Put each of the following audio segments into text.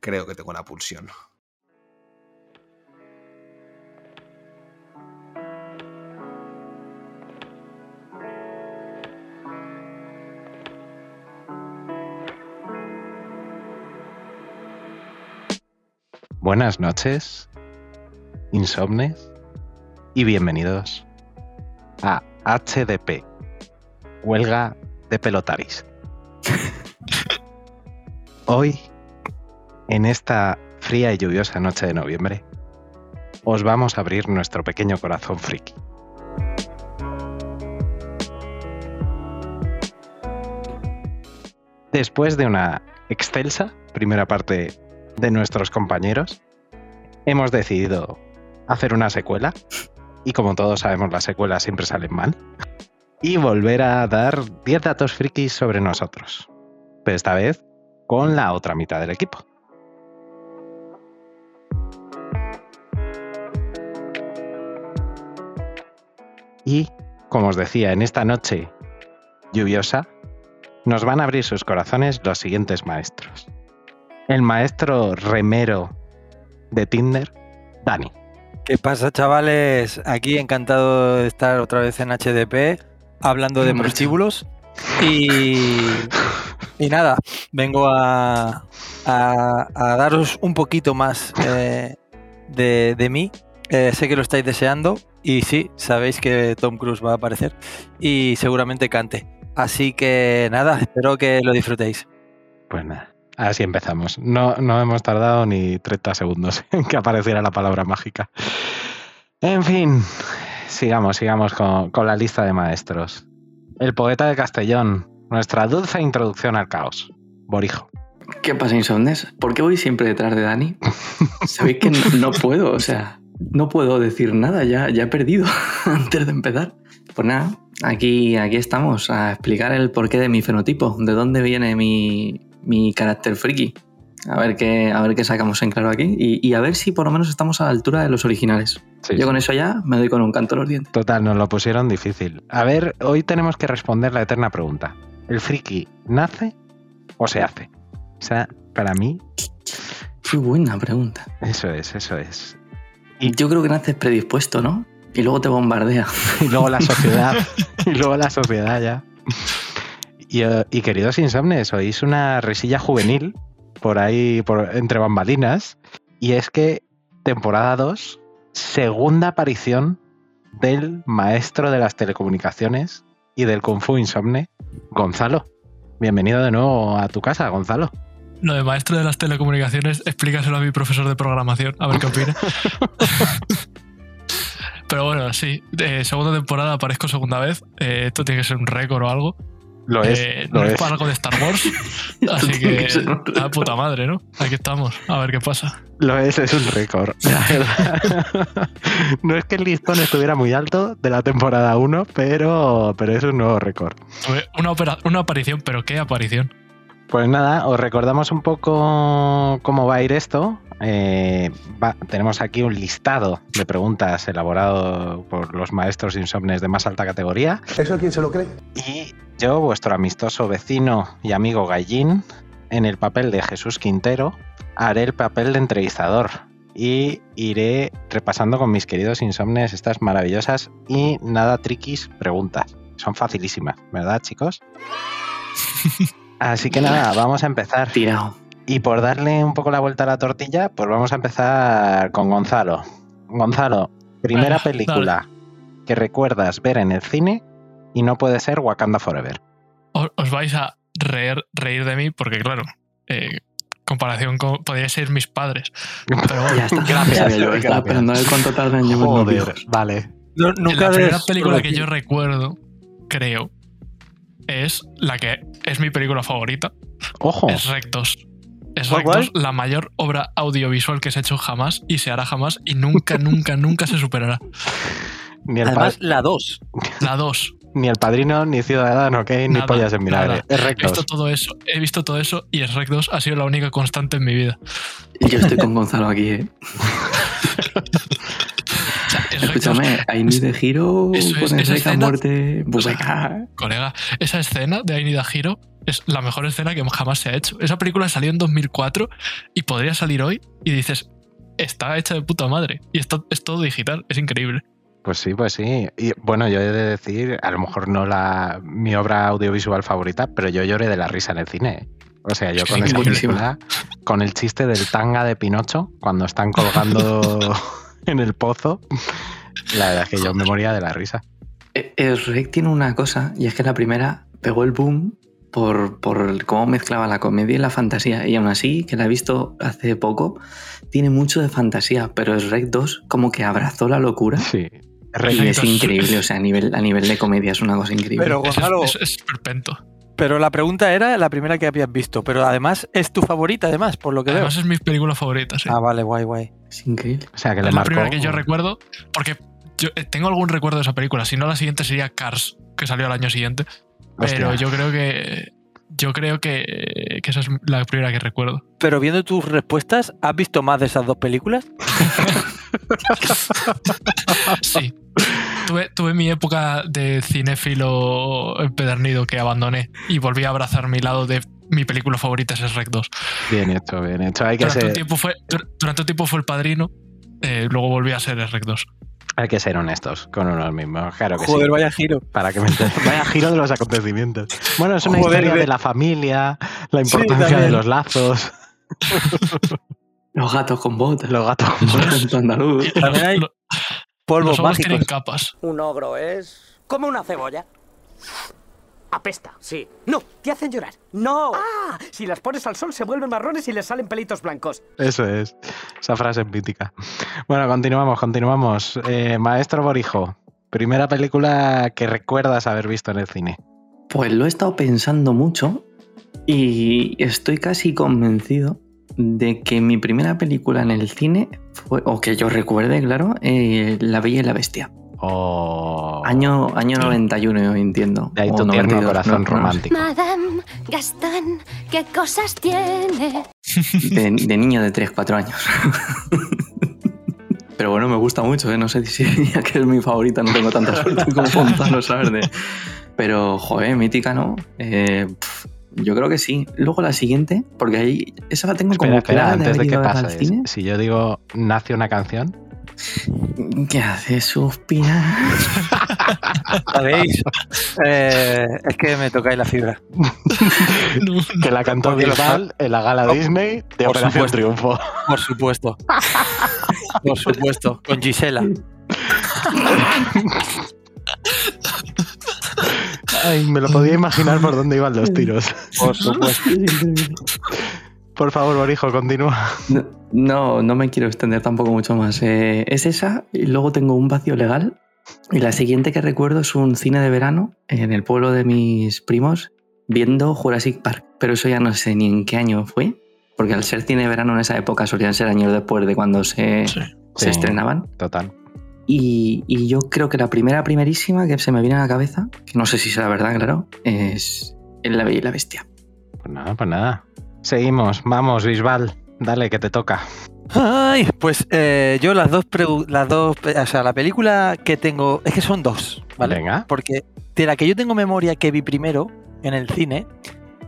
Creo que tengo la pulsión. Buenas noches, insomnes, y bienvenidos a HDP, Huelga de Pelotaris. Hoy, en esta fría y lluviosa noche de noviembre, os vamos a abrir nuestro pequeño corazón friki. Después de una excelsa primera parte de nuestros compañeros, hemos decidido hacer una secuela, y como todos sabemos las secuelas siempre salen mal, y volver a dar 10 datos frikis sobre nosotros, pero esta vez con la otra mitad del equipo. Y, como os decía, en esta noche lluviosa, nos van a abrir sus corazones los siguientes maestros. El maestro remero de Tinder, Dani. ¿Qué pasa, chavales? Aquí encantado de estar otra vez en HDP hablando de prostíbulos. Y, y nada, vengo a, a- daros un poquito más eh, de, de mí. Eh, sé que lo estáis deseando y sí, sabéis que Tom Cruise va a aparecer y seguramente cante. Así que nada, espero que lo disfrutéis. Pues nada, así empezamos. No, no hemos tardado ni 30 segundos en que apareciera la palabra mágica. En fin, sigamos, sigamos con, con la lista de maestros. El poeta de Castellón, nuestra dulce introducción al caos. Borijo. ¿Qué pasa, Insomnes? ¿Por qué voy siempre detrás de Dani? Sabéis que no, puedo, o sea, no puedo decir nada, ya, ya he perdido antes de empezar. Pues nada, aquí, aquí estamos a explicar el porqué de mi fenotipo, de dónde viene mi, mi carácter friki. A ver, qué, a ver qué sacamos en claro aquí y, y a ver si por lo menos estamos a la altura de los originales. Sí, Yo sí. con eso ya me doy con un canto los dientes. Total, nos lo pusieron difícil. A ver, hoy tenemos que responder la eterna pregunta. ¿El friki nace o se hace? O sea, para mí, Qué buena pregunta. eso es, eso es. Y- Yo creo que naces predispuesto, ¿no? Y luego te bombardea. Y luego la sociedad. y luego la sociedad ya. Y, eh, y queridos insomnes, oís una risilla juvenil por ahí, por, entre bambalinas. Y es que temporada 2, segunda aparición del maestro de las telecomunicaciones y del Kung Fu Insomne, Gonzalo. Bienvenido de nuevo a tu casa, Gonzalo. Lo de maestro de las telecomunicaciones, explícaselo a mi profesor de programación, a ver qué opina. Pero bueno, sí, segunda temporada aparezco segunda vez. Eh, esto tiene que ser un récord o algo. Lo es, Eh, lo no es es. para algo de Star Wars. Así que, la puta madre, ¿no? Aquí estamos, a ver qué pasa. Lo es, es un récord. la verdad. no es que el listón estuviera muy alto de la temporada 1, pero, pero es un nuevo récord. Una, opera- una aparición, pero ¿qué aparición? Pues nada, os recordamos un poco cómo va a ir esto. Eh, va- tenemos aquí un listado de preguntas elaborado por los maestros insomnes de más alta categoría. ¿Eso quién se lo cree? Y yo, vuestro amistoso vecino y amigo Gallín, en el papel de Jesús Quintero, haré el papel de entrevistador y iré repasando con mis queridos insomnes estas maravillosas y nada triquis preguntas. Son facilísimas, ¿verdad, chicos? Así que nada, vamos a empezar. Tirado. Y por darle un poco la vuelta a la tortilla, pues vamos a empezar con Gonzalo. Gonzalo, primera película que recuerdas ver en el cine y no puede ser Wakanda Forever. Os, vais a reír, reír de mí porque, claro, eh, comparación con. Podrían ser mis padres. Pero bueno, Ya está. Gracias, yo, estaba esperando cuánto tardan Joder, viejos. vale. No, nunca la primera película que yo recuerdo, creo, es la que es mi película favorita. Ojo, Es Rec 2. Es ¿Cuál, Rec cuál? 2, la mayor obra audiovisual que se ha hecho jamás y se hará jamás y nunca, nunca, nunca se superará. Además, la 2. La 2. Ni el padrino, ni Ciudadano, ¿ok? Ni pollas en vinagre. Es He visto rectos. todo eso, he visto todo eso y el Rec 2 ha sido la única constante en mi vida. Yo estoy con Gonzalo aquí, ¿eh? O sea, el Rec 2 Escúchame, hay ni de giro es, esa escena- muerte. Pues o sea, venga. colega, esa escena de Ainida Hiro es la mejor escena que jamás se ha hecho. Esa película salió en 2004 y podría salir hoy y dices, está hecha de puta madre. Y esto es todo digital, es increíble. Pues sí, pues sí. Y bueno, yo he de decir, a lo mejor no la mi obra audiovisual favorita, pero yo lloré de la risa en el cine. ¿eh? O sea, yo con buenísimo. película, con el chiste del tanga de Pinocho, cuando están colgando en el pozo, la verdad es que yo me moría de la risa. Eh, El Rec tiene una cosa, y es que la primera pegó el boom por, por cómo mezclaba la comedia y la fantasía. Y aún así, que la he visto hace poco, tiene mucho de fantasía, pero el Rec 2 como que abrazó la locura. Sí. Y es 2 increíble, o sea, a nivel, a nivel de comedia es una cosa increíble. Pero Gonzalo, es, es, es esperpento. pero la pregunta era la primera que habías visto, pero además es tu favorita, además, por lo que Además veo. es mi película favorita, sí. Ah, vale, guay, guay. es increíble. O sea, que le es la marcó. primera que yo recuerdo porque yo eh, tengo algún recuerdo de esa película. Si no, la siguiente sería Cars, que salió al año siguiente. Pero yo creo que... Yo creo que, que esa es la primera que recuerdo. Pero viendo tus respuestas, ¿has visto más de esas dos películas? Sí. Tuve, tuve mi época de cinéfilo empedernido que abandoné y volví a abrazar mi lado de mi película favorita es Rec 2. Bien hecho, bien hecho. Hay que Durante un, ser, tiempo fue, dur- durante un tiempo fue el padrino, eh, luego volví a ser Rec 2. Hay que ser honestos con uno mismo. Claro que Joder, sí. vaya giro. Para que me. Vaya giro de los acontecimienos. Bueno, es una Joder, historia de- de la familia, la Sí, importancia de los lazos, Los gatos con botas. los gatos. Los andaluz. También hay polvos Los mágicos. capas. Un ogro es como una cebolla. Apesta, sí. No, te hacen llorar. No. Ah, si las pones al sol se vuelven marrones y les salen pelitos blancos. Eso es. Esa frase es mítica. Bueno, continuamos, continuamos. Eh, Maestro Borijo, primera película que recuerdas haber visto en el cine. Pues lo he estado pensando mucho y estoy casi convencido de que mi primera película en el cine fue, o que yo recuerde, claro, eh, La Bella y la Bestia. Oh, Año, año 91, yo entiendo. de ahí o tu tierno 92, corazón no- romántico. Madame Gastón, ¿qué cosas tiene? De, de niño de 3, 4 años. Pero bueno, me gusta mucho, ¿eh? no sé si diría que es mi favorita, no tengo tanta suerte como Gonzalo, ¿sabes? De- Pero, joder, mítica, ¿no? Eh, pf, yo creo que sí. Luego la siguiente, porque ahí esa la tengo Espera, como espera, clara antes de haber que cine. si yo digo nace una canción, ¿Qué hace suspirar? ¿Sabéis? Eh, es que me tocáis la fibra. Que la cantó Bisbal en la gala Oh, Disney de por Operación supuesto. Triunfo. Por supuesto. Por supuesto. Con Gisela. Ay, me lo podía imaginar por dónde iban los tiros. Por supuesto. Por favor, Borijo, continúa. No, no, no me quiero extender tampoco mucho más. Eh, es esa, y luego tengo un vacío legal. Y la siguiente que recuerdo es un cine de verano en el pueblo de mis primos viendo Jurassic Park. Pero eso ya no sé ni en qué año fue, porque al ser cine de verano en esa época solían ser años después de cuando se, Sí. se Sí. estrenaban. Total. Y, y yo creo que la primera, primerísima que se me viene a la cabeza, que no sé si es la verdad, claro, es El La Bella y la Bestia. Pues nada, pues nada. Seguimos. Vamos, Bisbal. Dale, que te toca. Ay, pues eh, yo las dos, las dos, o sea, la película que tengo, es que son dos, ¿vale? Venga. Porque de la que yo tengo memoria que vi primero en el cine,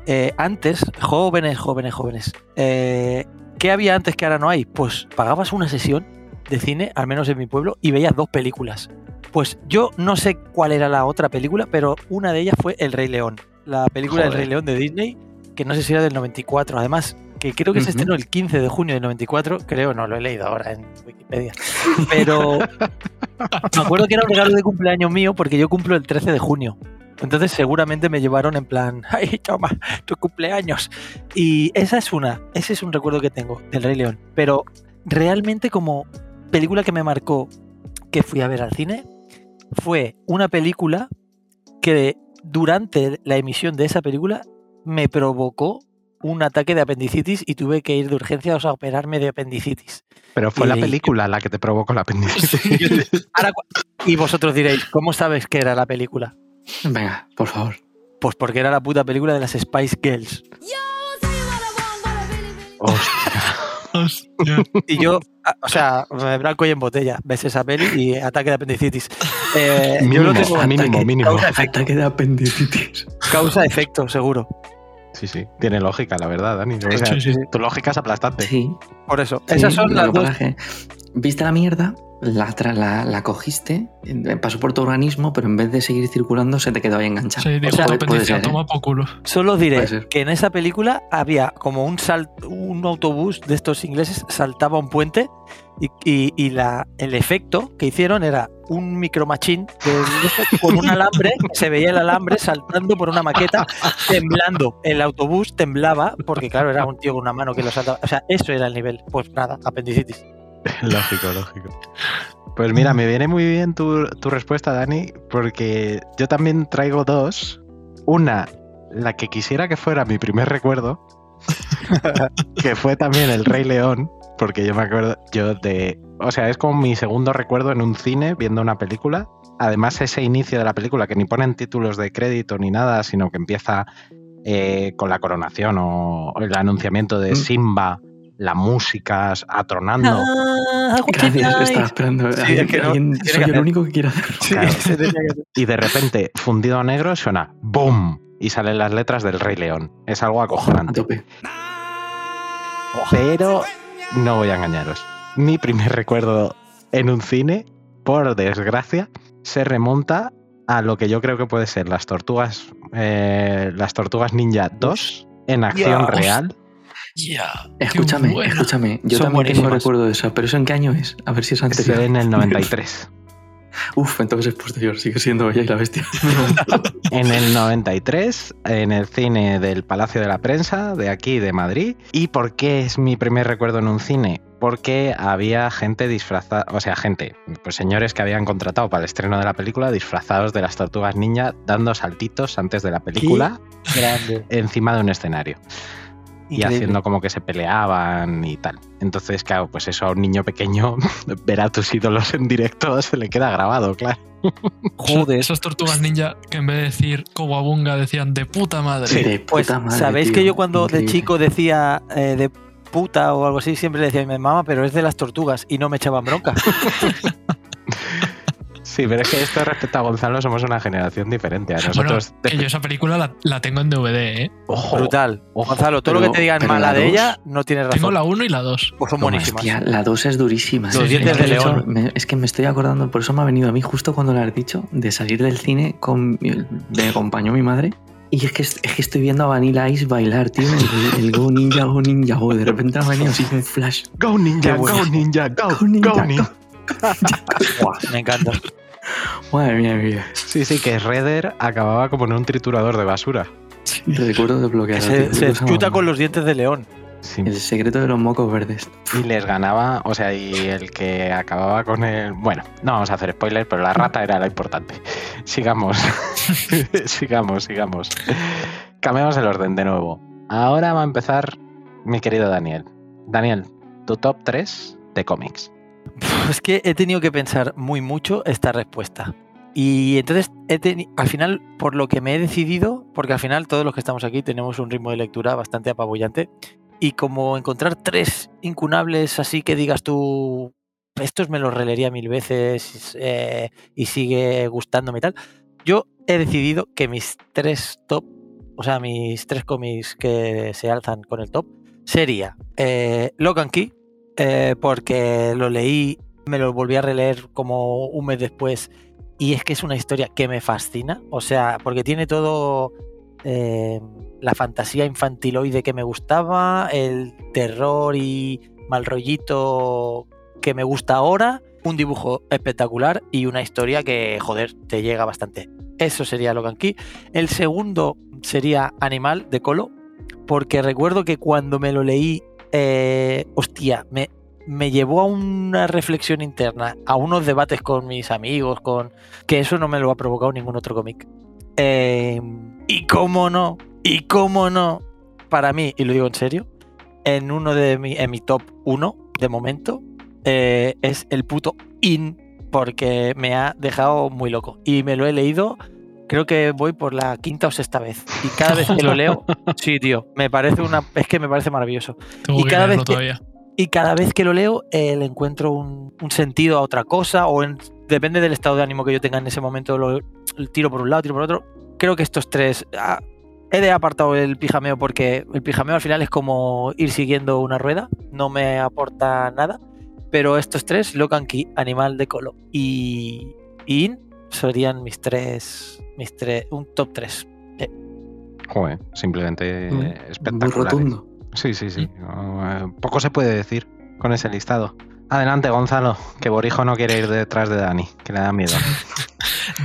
eh, antes, jóvenes, jóvenes, jóvenes, eh, ¿qué había antes que ahora no hay? Pues pagabas una sesión de cine, al menos en mi pueblo, y veías dos películas. Pues yo no sé cuál era la otra película, pero una de ellas fue El Rey León, la película del Joder. Rey León de Disney, que no sé si era del 94, además, que creo que se estrenó el 15 de junio del 94, creo, no lo he leído ahora en Wikipedia, pero me acuerdo que era un regalo de cumpleaños mío porque yo cumplo el 13 de junio. Entonces seguramente me llevaron en plan, ay, toma, tu cumpleaños. Y esa es una, ese es un recuerdo que tengo del Rey León. Pero realmente como película que me marcó que fui a ver al cine, fue una película que durante la emisión de esa película me provocó un ataque de apendicitis y tuve que ir de urgencias a operarme de apendicitis. Pero fue Y la película la que te provocó la apendicitis. Ahora y vosotros diréis, ¿cómo sabes que era la película? Venga, por favor. Pues porque era la puta película de las Spice Girls. Hostia. Hostia. Y yo, o sea, me blanco y en botella, ves esa peli y ataque de apendicitis. Eh, yo Mínimo, lo tengo mínimo, Ataque- mínimo. Causa-efecto, Ataque de apendicitis. causa-efecto, seguro. Sí, sí. Tiene lógica, la verdad, Dani. O sea, Sí, sí, sí. Tu lógica es aplastante. Sí. Por eso. sí, Esas son las dos. Viste la mierda, la, tra- la, la cogiste, pasó por tu organismo, pero en vez de seguir circulando se te quedó ahí enganchado. Sí, dijo sea, tu puede- puede apéndice, ser, ¿eh? toma por culo. Solo diré que en esa película había como un sal, un autobús de estos ingleses saltaba un puente y, y- y la, el efecto que hicieron era un micromachín con un alambre, se veía el alambre saltando por una maqueta, temblando. El autobús temblaba porque claro, era un tío con una mano que lo saltaba. O sea, eso era el nivel. Pues nada, apendicitis. Lógico, lógico. Pues mira, me viene muy bien tu, tu respuesta, Dani, porque yo también traigo dos. Una, la que quisiera que fuera mi primer recuerdo, que fue también El Rey León, porque yo me acuerdo, yo de... O sea, es como mi segundo recuerdo en un cine viendo una película. Además, ese inicio de la película, que ni ponen títulos de crédito ni nada, sino que empieza eh, con la coronación o, el anunciamiento de Mm. Simba, la música atronando. Ah, Gracias, estaba esperando. Sí, Alguien- es que no, alguien- tiene soy que el hacer. único que quiere hacer. Sí, Claro. y de repente, fundido a negro, suena ¡BOOM! Y salen las letras del Rey León. Es algo A acojonante. tope. Pero no voy a engañaros. Mi primer recuerdo en un cine, por desgracia, se remonta a lo que yo creo que puede ser las tortugas, eh, las tortugas ninja 2 en acción real. Escúchame, escúchame. Yo Son también tengo recuerdo de eso, pero ¿eso en qué año es? A ver si es Es anterior. en el 93. Uf, entonces es posterior, sigue siendo ella y la bestia. En el 93, en el cine del Palacio de la Prensa, de aquí, de Madrid. ¿Y por qué es mi primer recuerdo en un cine? Porque había gente disfrazada, o sea, gente, pues señores que habían contratado para el estreno de la película disfrazados de las tortugas ninja, dando saltitos antes de la película Grande. encima de un escenario y haciendo como que se peleaban y tal. Entonces, claro, pues eso a un niño pequeño, ver a tus ídolos en directo se le queda grabado, claro. Joder. Esas tortugas ninja que en vez de decir Kowabunga decían de puta madre. Sí. De Pues, puta madre, ¿sabéis tío, que yo cuando increíble. de chico decía eh, de puta o algo así, siempre le decía a mi mamá, pero es de las tortugas y no me echaban bronca? Sí, pero es que esto respecto a Gonzalo somos una generación diferente. A nosotros, bueno, que yo esa película la, la tengo en DVD, ¿eh? ojo, Brutal. ojo. Gonzalo, todo lo pero- que te digan mala la de ella no tienes razón. Tengo la 1 y la 2. Pues son No, buenísimas. hostia, la 2 es durísima. Sí, ¿eh? dientes Es que de de hecho, león. me- es que me estoy acordando, por eso me ha venido a mí justo cuando lo has dicho, de salir del cine con me acompañó mi madre. Y es que, es que estoy viendo a Vanilla Ice bailar, tío. El, el Go Ninja, Go Ninja, Go. De repente ha venido así un flash. Go ninja, go ninja, go, Go ninja, go ninja. Buah, me encanta. Madre mía. Sí, sí, que Redder acababa como en un triturador de basura. Recuerdo Que desbloqueado. se, se chuta con los dientes de león. Sí. El secreto de los mocos verdes. Y les ganaba, o sea, y el que acababa con el. Bueno, no vamos a hacer spoilers, pero la rata era lo importante. Sigamos. sigamos, sigamos. Cambiamos el orden de nuevo. Ahora va a empezar mi querido Daniel. Daniel, tu top 3 de cómics. Es que he tenido que pensar muy mucho esta respuesta. Y entonces, he al final, por lo que me he decidido, porque al final todos los que estamos aquí tenemos un ritmo de lectura bastante apabullante, y como encontrar tres incunables así que digas tú, estos me los releería mil veces eh, y sigue gustándome y tal, yo he decidido que mis tres top, o sea, mis tres cómics que se alzan con el top, sería eh, Lock and Key, eh, porque lo leí, me lo volví a releer como un mes después y es que es una historia que me fascina, o sea, porque tiene todo eh, la fantasía infantiloide que me gustaba, el terror y mal rollito que me gusta ahora, un dibujo espectacular y una historia que, joder, te llega bastante. Eso sería Logan Key. El segundo sería Animal de Colo, porque recuerdo que cuando me lo leí, eh, hostia, me, me llevó a una reflexión interna, a unos debates con mis amigos, con que eso no me lo ha provocado ningún otro cómic. Eh, y cómo no, y cómo no, para mí, y lo digo en serio, en uno de mi, en mi top 1 de momento, eh, es el puto In, porque me ha dejado muy loco. Y me lo he leído, creo que voy por la quinta o sexta vez. Y cada vez que lo leo, sí, tío, me parece una. Es que me parece maravilloso. Tengo Y que cada vez que- todavía. Y cada vez que lo leo, eh, le encuentro un, un sentido a otra cosa, o en- depende del estado de ánimo que yo tenga en ese momento, lo, lo tiro por un lado, tiro por otro. Creo que estos tres. ah, he de apartado el pijameo porque el pijameo al final es como ir siguiendo una rueda, no me aporta nada. Pero estos tres, Locan Key, Animal de Colo y y In, serían mis tres. Mis tres un top 3. Joder, simplemente Muy- espectacular. Muy rotundo. Sí, sí, sí. Eh, poco se puede decir con ese listado. Adelante, Gonzalo, que Borijo no quiere ir detrás de Dani, que le da miedo.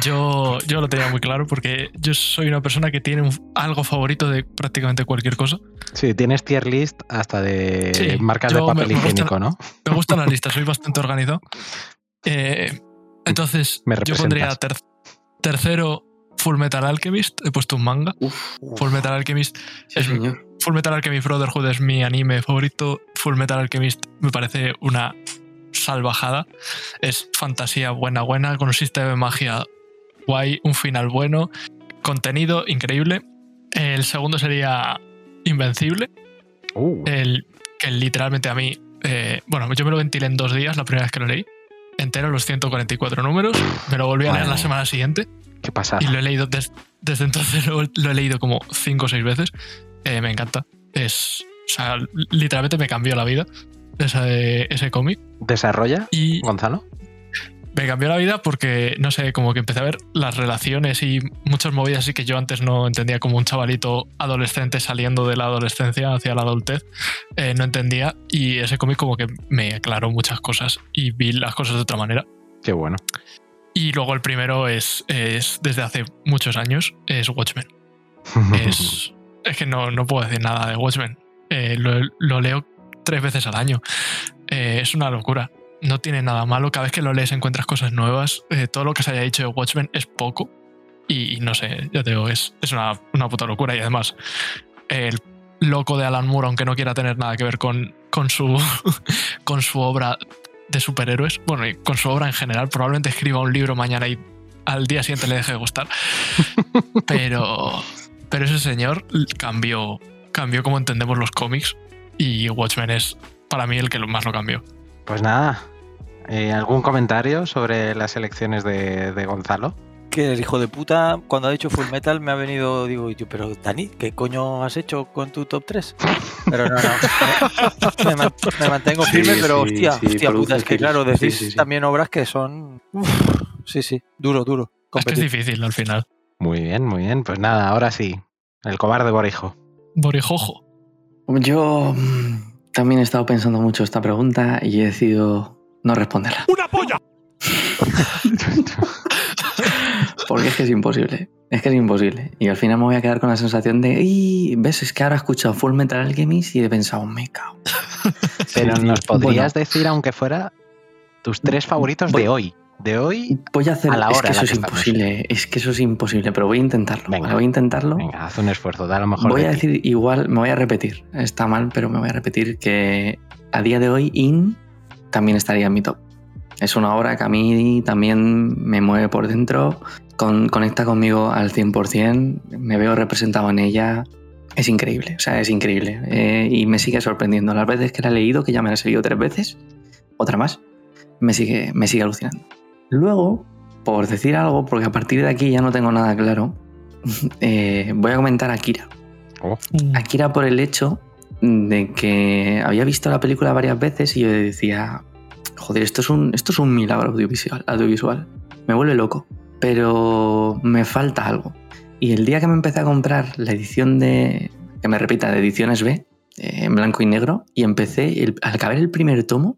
Yo, yo lo tenía muy claro porque yo soy una persona que tiene un- algo favorito de prácticamente cualquier cosa. Sí, tienes tier list hasta de Sí, marcas de me- papel me gusta- higiénico, ¿no? Me gustan las listas, soy bastante organizado. Eh, entonces, Me yo pondría ter- tercero Full Metal Alchemist. He puesto un manga. Uf, Full Metal Alchemist. sí, es- señor. Full Metal Alchemist Brotherhood es mi anime favorito. Full Metal Alchemist me parece una salvajada. Es fantasía buena, buena, con un sistema de magia guay, un final bueno, contenido increíble. El segundo sería Invencible, Uh, el que literalmente a mí, eh, bueno, yo me lo ventilé en dos días la primera vez que lo leí. Entero los 144 números, me lo volví a leer Madre la semana siguiente qué pasada. y lo he leído des- desde entonces lo, lo he leído como cinco o seis veces. Eh, me encanta. Es. O sea, literalmente me cambió la vida ese, ese cómic. ¿Desarrolla, Y Gonzalo? me cambió la vida porque, no sé, como que empecé a ver las relaciones y muchas movidas así que yo antes no entendía como un chavalito adolescente saliendo de la adolescencia hacia la adultez. eh, no entendía. Y ese cómic como que me aclaró muchas cosas y vi las cosas de otra manera. Qué bueno. Y luego el primero es, es desde hace muchos años, es Watchmen. es, es que no, no puedo decir nada de Watchmen. Eh, lo, lo leo tres veces al año. Eh, es una locura. No tiene nada malo. Cada vez que lo lees encuentras cosas nuevas. Eh, todo lo que se haya dicho de Watchmen es poco. Y no sé, ya te digo, es, es una, una puta locura. Y además, el loco de Alan Moore, aunque no quiera tener nada que ver con, con, su, con su obra de superhéroes, bueno, y con su obra en general, probablemente escriba un libro mañana y al día siguiente le deje de gustar. Pero, pero ese señor cambió, cambió como entendemos los cómics y Watchmen es para mí el que más lo cambió. Pues nada, eh, ¿algún comentario sobre las elecciones de, de Gonzalo? Que el hijo de puta, cuando ha dicho Full Metal, me ha venido, digo, yo, pero Dani, ¿qué coño has hecho con tu top 3? Pero no, no. Me, man- me mantengo Sí, firme, pero sí, hostia, sí, hostia puta, es que claro, decís sí, sí. también obras que son. Uf, sí, sí, duro, duro. Es que es difícil al final. Muy bien, muy bien. Pues nada, ahora sí. El cobarde Borijo. Borijojo. Yo mm, también he estado pensando mucho esta pregunta y he decidido no responderla. ¡Una polla! Porque es que es imposible. Es que es imposible. Y al final me voy a quedar con la sensación de, "Ey, ¿ves? Es que ahora he escuchado Full Metal Alchemist y he pensado, me cago. Pero Sí, nos podrías Bueno. decir, aunque fuera, tus tres favoritos Voy- de hoy. De hoy. Voy a hacer. A la es hora que en la eso que es estamos. imposible. Es que eso es imposible, pero voy a intentarlo. Venga. Voy a intentarlo. Venga, haz un esfuerzo, da lo mejor Voy de a ti. decir igual, me voy a repetir. Está mal, pero me voy a repetir que a día de hoy In también estaría en mi top. Es una obra que a mí también me mueve por dentro, con- conecta conmigo al 100%, me veo representado en ella. Es increíble, o sea, es increíble. Eh, y me sigue sorprendiendo. Las veces que la he leído, que ya me la he leído tres veces, otra más, me sigue, me sigue alucinando. Luego, por decir algo, porque a partir de aquí ya no tengo nada claro, eh, voy a comentar a Akira. Oh, Akira por el hecho de que había visto la película varias veces y yo decía, joder, esto es un, esto es un milagro audiovisual, audiovisual. Me vuelve loco, pero me falta algo. Y el día que me empecé a comprar la edición de, que me repita, de ediciones B, eh, en blanco y negro, y empecé, el- al acabar el primer tomo,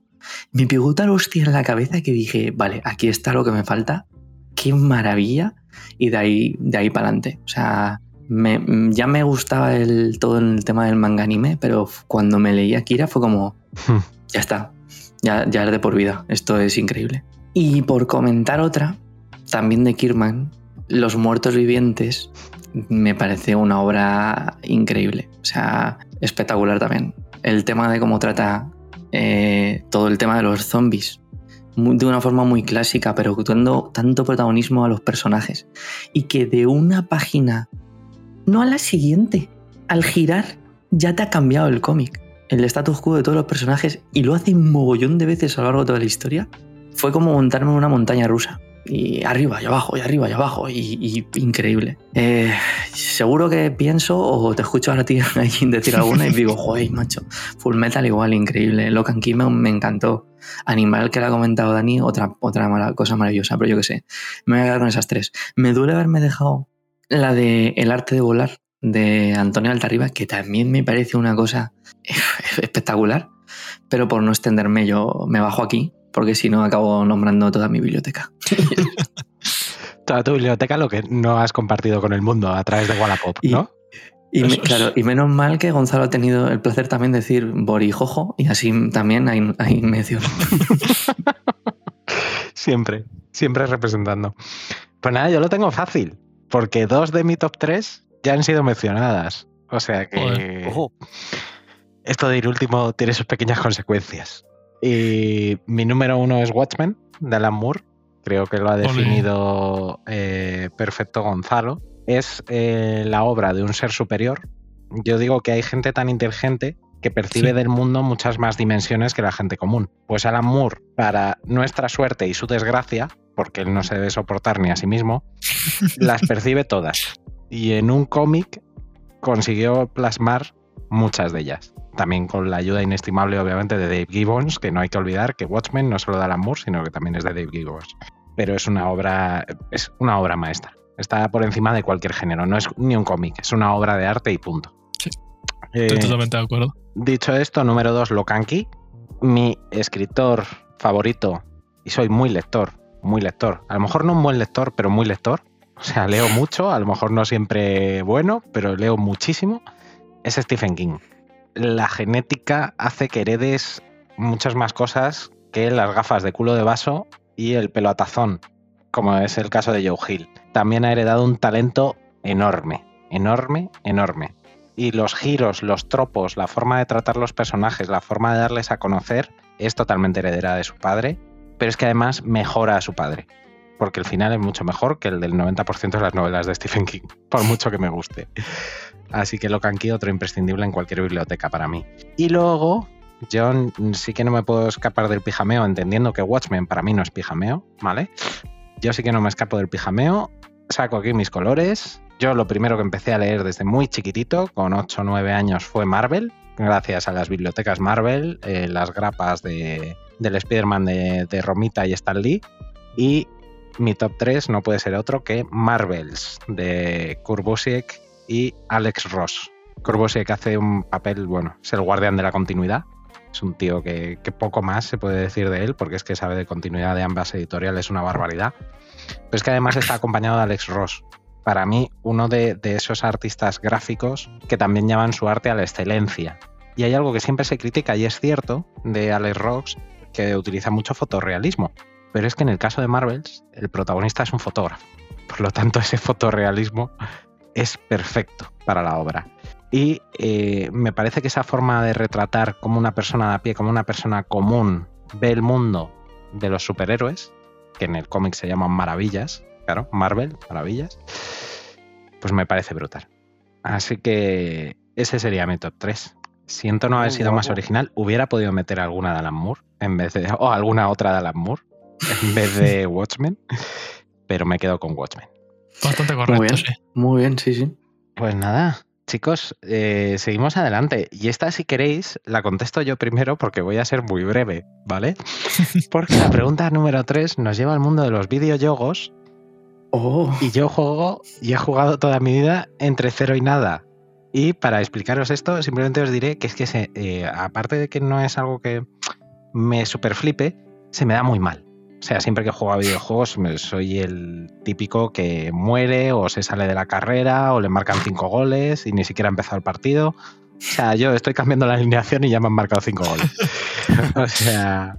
me pegó tal hostia en la cabeza que dije, vale, aquí está lo que me falta, qué maravilla, y de ahí, de ahí para adelante. O sea, me- ya me gustaba el, todo el tema del manga anime, pero cuando me leí Akira fue como, ya está. Ya, ya es de por vida. Esto es increíble. Y por comentar otra, también de Kirman, Los Muertos Vivientes, me parece una obra increíble. O sea, espectacular también. El tema de cómo trata eh, todo el tema de los zombies. De una forma muy clásica, pero dando tanto protagonismo a los personajes. Y que de una página, no a la siguiente, al girar, ya te ha cambiado el cómic. El status quo de todos los personajes y lo hace un mogollón de veces a lo largo de toda la historia. Fue como montarme en una montaña rusa. Y arriba y abajo, y arriba y abajo, y, increíble. Eh, seguro que pienso o te escucho ahora ti decir alguna y digo, joder, macho, Full Metal igual, increíble. Locan me, me encantó. Animal que le ha comentado Dani, otra, otra mala- cosa maravillosa, pero yo qué sé. Me voy a quedar con esas tres. Me duele haberme dejado la de El arte de volar de Antonio Altarriba, que también me parece una cosa espectacular, pero por no extenderme yo me bajo aquí, porque si no acabo nombrando toda mi biblioteca. Toda tu biblioteca lo que no has compartido con el mundo a través de Wallapop, Y- ¿no? Y, me- Eso es. claro, y menos mal que Gonzalo ha tenido el placer también de decir Borijojo, y así también hay, hay mención. Siempre, siempre representando. Pues nada, yo lo tengo fácil, porque dos de mi top 3 ya han sido mencionadas. O sea que Ojo. esto de ir último tiene sus pequeñas consecuencias. Y mi número uno es Watchmen, de Alan Moore. Creo que lo ha definido eh, perfecto Gonzalo. Es eh, la obra de un ser superior. Yo digo que hay gente tan inteligente que percibe Sí. del mundo muchas más dimensiones que la gente común. Pues Alan Moore, para nuestra suerte y su desgracia, porque él no se debe soportar ni a sí mismo, las percibe todas. Y en un cómic consiguió plasmar muchas de ellas. También con la ayuda inestimable, obviamente, de Dave Gibbons, que no hay que olvidar que Watchmen no es solo de Alan Moore, sino que también es de Dave Gibbons. Pero es una obra, es una obra maestra. Está por encima de cualquier género. No es ni un cómic, es una obra de arte y punto. Sí. Eh, Estoy totalmente de acuerdo. Dicho esto, número dos, Lokanki. Mi escritor favorito, y soy muy lector, muy lector. A lo mejor no un buen lector, pero muy lector. O sea, leo mucho, a lo mejor no siempre bueno, pero leo muchísimo. Es Stephen King. La genética hace que heredes muchas más cosas que las gafas de culo de vaso y el pelo a tazón, como es el caso de Joe Hill. También ha heredado un talento enorme, enorme, enorme y los giros, los tropos, la forma de tratar los personajes, la forma de darles a conocer es totalmente heredera de su padre, pero es que además mejora a su padre, porque el final es mucho mejor que el del 90% de las novelas de Stephen King, por mucho que me guste. Así que Locan Key, otro imprescindible en cualquier biblioteca para mí. Y luego, yo sí que no me puedo escapar del pijameo, entendiendo que Watchmen para mí no es pijameo, ¿vale? Yo sí que no me escapo del pijameo, saco aquí mis colores. Yo lo primero que empecé a leer desde muy chiquitito, con 8 o 9 años, fue Marvel, gracias a las bibliotecas Marvel, eh, las grapas de, del Spider-Man de, de Romita y Stan Lee. Y mi top 3 no puede ser otro que Marvels de Kurt Busiek y Alex Ross. Kurt Busiek hace un papel, bueno, es el guardián de la continuidad. Es un tío que, que poco más se puede decir de él, porque es que sabe de continuidad de ambas editoriales una barbaridad. Pero es que además está acompañado de Alex Ross. Para mí, uno de, de esos artistas gráficos que también llevan su arte a la excelencia. Y hay algo que siempre se critica, y es cierto, de Alex Ross, que utiliza mucho fotorrealismo. Pero es que en el caso de Marvels, el protagonista es un fotógrafo. Por lo tanto, ese fotorrealismo es perfecto para la obra. Y eh, me parece que esa forma de retratar como una persona de a pie, como una persona común, ve el mundo de los superhéroes, que en el cómic se llaman maravillas, claro, Marvel, maravillas, pues me parece brutal. Así que ese sería mi top 3. Siento no haber sido más original. Hubiera podido meter alguna de Alan Moore en vez de. o alguna otra de Alan Moore en vez de Watchmen. Pero me quedo con Watchmen. Bastante Muy correcto, bien, sí. muy bien, sí, sí. Pues nada, chicos, eh, seguimos adelante. Y esta, si queréis, la contesto yo primero porque voy a ser muy breve, ¿vale? Porque la pregunta número 3 nos lleva al mundo de los videojuegos Oh, y yo juego y he jugado toda mi vida entre cero y nada. Y para explicaros esto, simplemente os diré que es que, se, eh, aparte de que no es algo que me super flipe, se me da muy mal. O sea, siempre que juego a videojuegos soy el típico que muere o se sale de la carrera o le marcan cinco goles y ni siquiera ha empezado el partido. O sea, yo estoy cambiando la alineación y ya me han marcado cinco goles. o sea,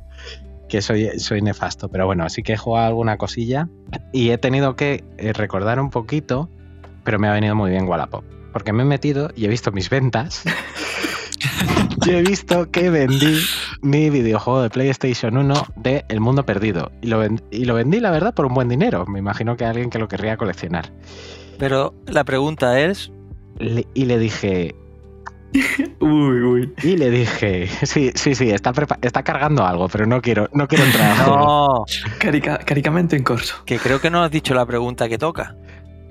que soy, soy nefasto. Pero bueno, sí que he jugado alguna cosilla y he tenido que eh, recordar un poquito, pero me ha venido muy bien Wallapop. Porque me he metido y he visto mis ventas. y he visto que vendí mi videojuego de PlayStation 1 de El Mundo Perdido. Y lo, ven- y lo vendí, la verdad, por un buen dinero. Me imagino que alguien que lo querría coleccionar. Pero la pregunta es, Le- y le dije, Uy, uy. y le dije, sí, sí, sí, está, está cargando algo, pero no quiero, no quiero entrar a no, Carica- caricamento en corso. que creo que no has dicho la pregunta que toca.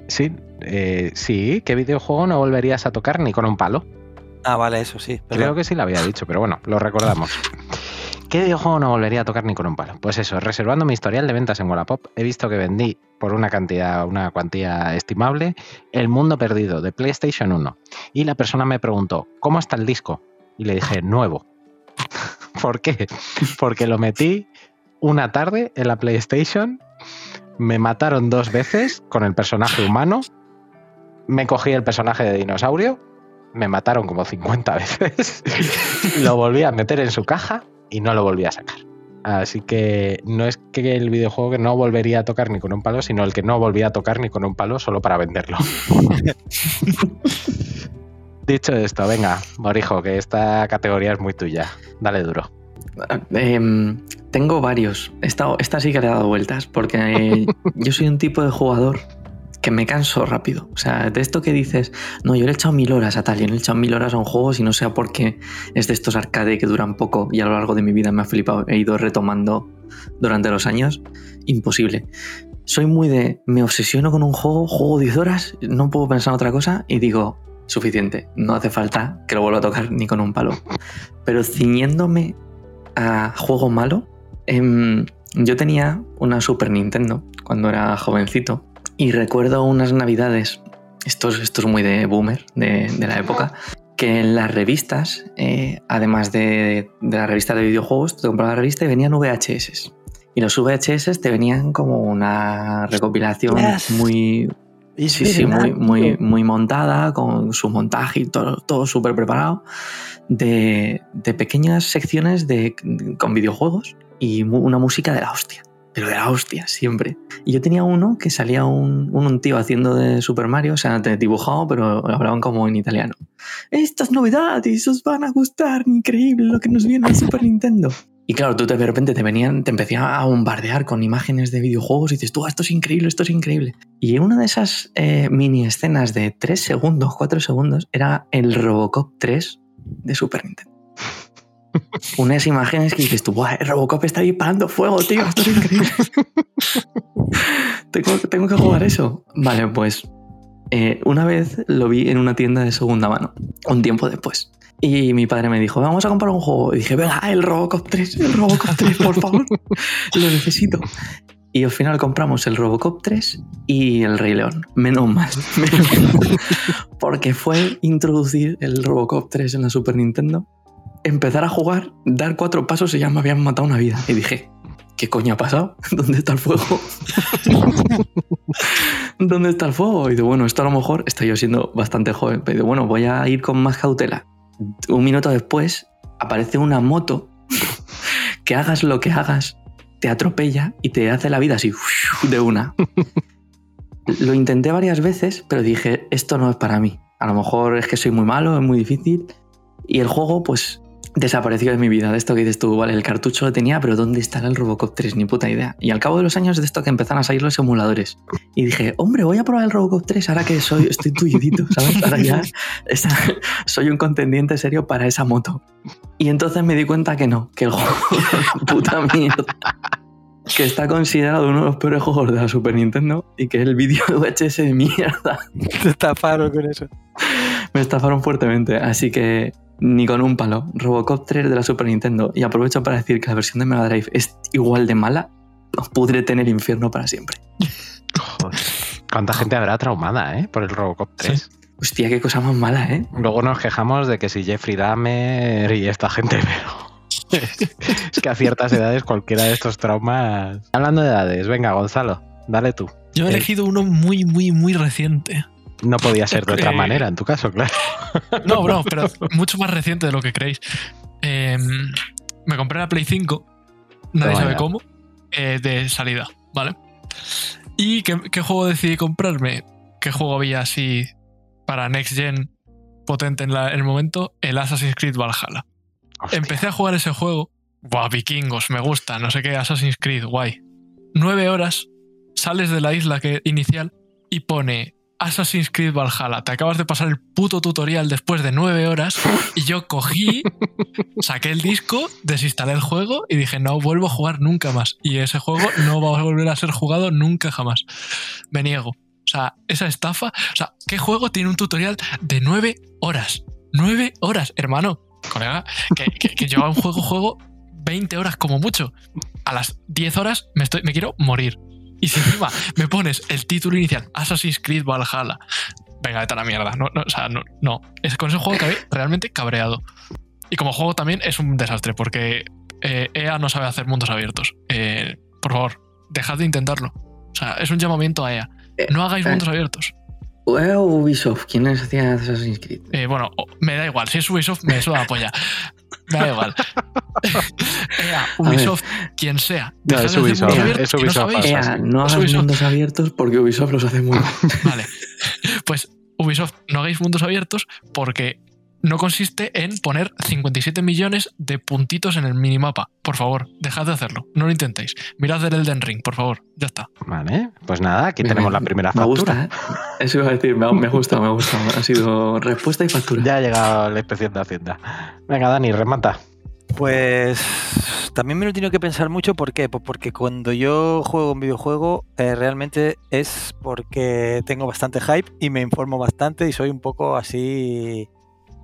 Sí, eh, sí, ¿qué videojuego no volverías a tocar ni con un palo? Ah, vale, eso sí. Creo que sí lo había dicho, pero bueno, lo recordamos. ¿Qué videojuego no volvería a tocar ni con un palo? Pues eso, reservando mi historial de ventas en Wallapop, he visto que vendí por una cantidad, una cuantía estimable, El Mundo Perdido de PlayStation 1. Y la persona me preguntó, ¿cómo está el disco? Y le dije, nuevo. ¿Por qué? Porque lo metí una tarde en la PlayStation, me mataron dos veces con el personaje humano, me cogí el personaje de dinosaurio, me mataron como 50 veces, lo volví a meter en su caja y no lo volví a sacar. Así que no es que el videojuego que no volvería a tocar ni con un palo, sino el que no volvía a tocar ni con un palo solo para venderlo. Dicho esto, venga, Morijo, que esta categoría es muy tuya. Dale duro. Em, tengo varios. Esta, esta sí que le he dado vueltas, porque eh, yo soy un tipo de jugador que me canso rápido. O sea, de esto que dices, no, yo le he echado mil horas a tal, y le he echado mil horas a un juego, si no sea porque es de estos arcade que duran poco y a lo largo de mi vida me ha flipado, he ido retomando durante los años, imposible. Soy muy de, me obsesiono con un juego, juego 10 horas, no puedo pensar en otra cosa y digo, suficiente, no hace falta que lo vuelva a tocar ni con un palo. Pero ciñéndome a juego malo, em, yo tenía una Super Nintendo cuando era jovencito y recuerdo unas navidades, esto es, esto es muy de boomer de, de la época, que en las revistas, eh, además de, de la revista de videojuegos, te comprabas la revista y venían VHS. Y los VHS te venían como una recopilación Yes. muy, Sí, sí, muy, muy, muy montada, con su montaje y todo, todo súper preparado, de, de pequeñas secciones de, con videojuegos y una música de la hostia, pero de la hostia, siempre. Y yo tenía uno que salía un, un, tío haciendo de Super Mario, o sea, de dibujado, pero hablaban como en italiano. Estas novedades os van a gustar, increíble lo que nos viene al Super Nintendo. Y claro, tú te- de repente te venían, te empezaba a bombardear con imágenes de videojuegos y dices, tú, esto es increíble, esto es increíble. Y en una de esas eh, mini escenas de 3 segundos, 4 segundos, era el Robocop 3 de Super Nintendo. Unas imágenes que dices tú, "Buah, el Robocop está disparando fuego, tío, esto es increíble. tengo, tengo que jugar eso. Vale, pues eh, una vez lo vi en una tienda de segunda mano, un tiempo después. Y mi padre me dijo, vamos a comprar un juego. Y dije, venga, el Robocop 3, el Robocop 3, por favor. Lo necesito. Y al final compramos el Robocop 3 y el Rey León. Menos mal. menos mal. Porque fue introducir el Robocop 3 en la Super Nintendo, empezar a jugar, dar cuatro pasos y ya me habían matado una vida. Y dije, ¿qué coño ha pasado? ¿Dónde está el fuego? ¿Dónde está el fuego? Y digo, bueno, esto a lo mejor estoy yo siendo bastante joven. Pero digo, bueno, voy a ir con más cautela. Un minuto después aparece una moto que hagas lo que hagas, te atropella y te hace la vida así de una. Lo intenté varias veces, pero dije, esto no es para mí. A lo mejor es que soy muy malo, es muy difícil. Y el juego, pues, desapareció de mi vida. De esto que dices tú, vale, el cartucho lo tenía, pero ¿dónde estará el Robocop 3? Ni puta idea. Y al cabo de los años de esto que empezaron a salir los emuladores. Y dije, hombre, voy a probar el Robocop 3 ahora que soy, estoy tullidito, ¿sabes? Ahora ya esa- soy un contendiente serio para esa moto. Y entonces me di cuenta que no, que el juego puta mierda. Que está considerado uno de los peores juegos de la Super Nintendo y que es el vídeo de VHS de mierda. Te estafaron con eso. Me estafaron fuertemente, así que ni con un palo. Robocop 3 de la Super Nintendo. Y aprovecho para decir que la versión de Mega Drive es igual de mala. En el infierno para siempre. Joder. ¿Cuánta gente habrá traumada, eh? Por el Robocop 3. Hostia, qué cosa más mala, ¿eh? Luego nos quejamos de que si Jeffrey Dahmer y esta gente, pero. es que a ciertas edades cualquiera de estos traumas. Hablando de edades, venga, Gonzalo, dale tú. Yo he Eh. elegido uno muy, muy, muy reciente. No podía ser de otra manera, en tu caso, claro. No, bro, pero mucho más reciente de lo que creéis. Eh, me compré la Play 5 nadie sabe cómo, eh, de salida, ¿vale? ¿Y qué, qué juego decidí comprarme? ¿Qué juego había así para Next Gen potente en, la- en el momento? El Assassin's Creed Valhalla. Hostia. Empecé a jugar ese juego. Buah, vikingos, me gusta, no sé qué, Assassin's Creed, guay. Nueve horas, sales de la isla que, inicial y pone Assassin's Creed Valhalla. Te acabas de pasar el puto tutorial después de nueve horas y yo cogí, saqué el disco, desinstalé el juego y dije, no vuelvo a jugar nunca más. Y ese juego no va a volver a ser jugado nunca jamás. Me niego. O sea, esa estafa. O sea, ¿qué juego tiene un tutorial de nueve horas? Nueve horas, hermano. Colega, que, que, que yo a un juego juego 20 horas como mucho. A las 10 horas me, estoy, me quiero morir. Y si encima me pones el título inicial, Assassin's Creed Valhalla, venga, vete a la mierda. No, no, o sea, no, no. Es con ese juego acabé realmente cabreado. Y como juego también es un desastre, porque eh, EA no sabe hacer mundos abiertos. Eh, por favor, dejad de intentarlo. O sea, es un llamamiento a EA. No hagáis eh. mundos abiertos. ¿EA o Ubisoft? ¿Quién es hacía Assassin's Creed? Eh, bueno, me da igual. Si es Ubisoft, me suda la polla. Me da igual. EA, Ubisoft, quien sea. No, es Ubisoft, mundos abiertos es no Ubisoft. EA, no hagas Ubisoft. mundos abiertos porque Ubisoft los hace muy mal. Vale. Pues Ubisoft, no hagáis mundos abiertos porque no consiste en poner 57 millones de puntitos en el minimapa. Por favor, dejad de hacerlo. No lo intentéis. Mirad el Elden Ring, por favor. Ya está. Vale, pues nada, aquí Me- tenemos la primera Me factura. gusta, ¿eh? Eso iba a decir, me, me gusta, me gusta. Ha sido respuesta y factura. Ya ha llegado la inspección de Hacienda. Venga, Dani, remata. Pues también me lo he tenido que pensar mucho. ¿Por qué? Pues porque cuando yo juego un videojuego, eh, realmente es porque tengo bastante hype y me informo bastante y soy un poco así.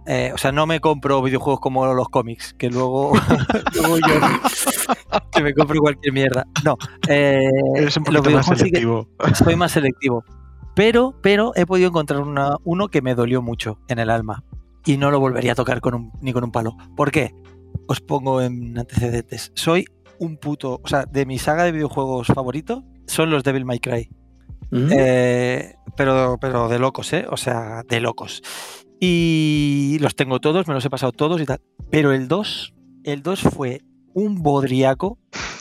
Eh, o sea, no me compro videojuegos como los cómics, que luego, luego yo que me compro cualquier mierda. No, eh, Eres un poquito más sí selectivo. soy más selectivo. Pero, pero he podido encontrar una- uno que me dolió mucho en el alma. Y no lo volvería a tocar con un- ni con un palo. ¿Por qué? Os pongo en antecedentes. Soy un puto. O sea, de mi saga de videojuegos favorito son los Devil May Cry. ¿Mm? Eh, pero, pero de locos, ¿eh? O sea, de locos. Y los tengo todos, me los he pasado todos y tal. Pero el 2, el 2 fue un bodriaco,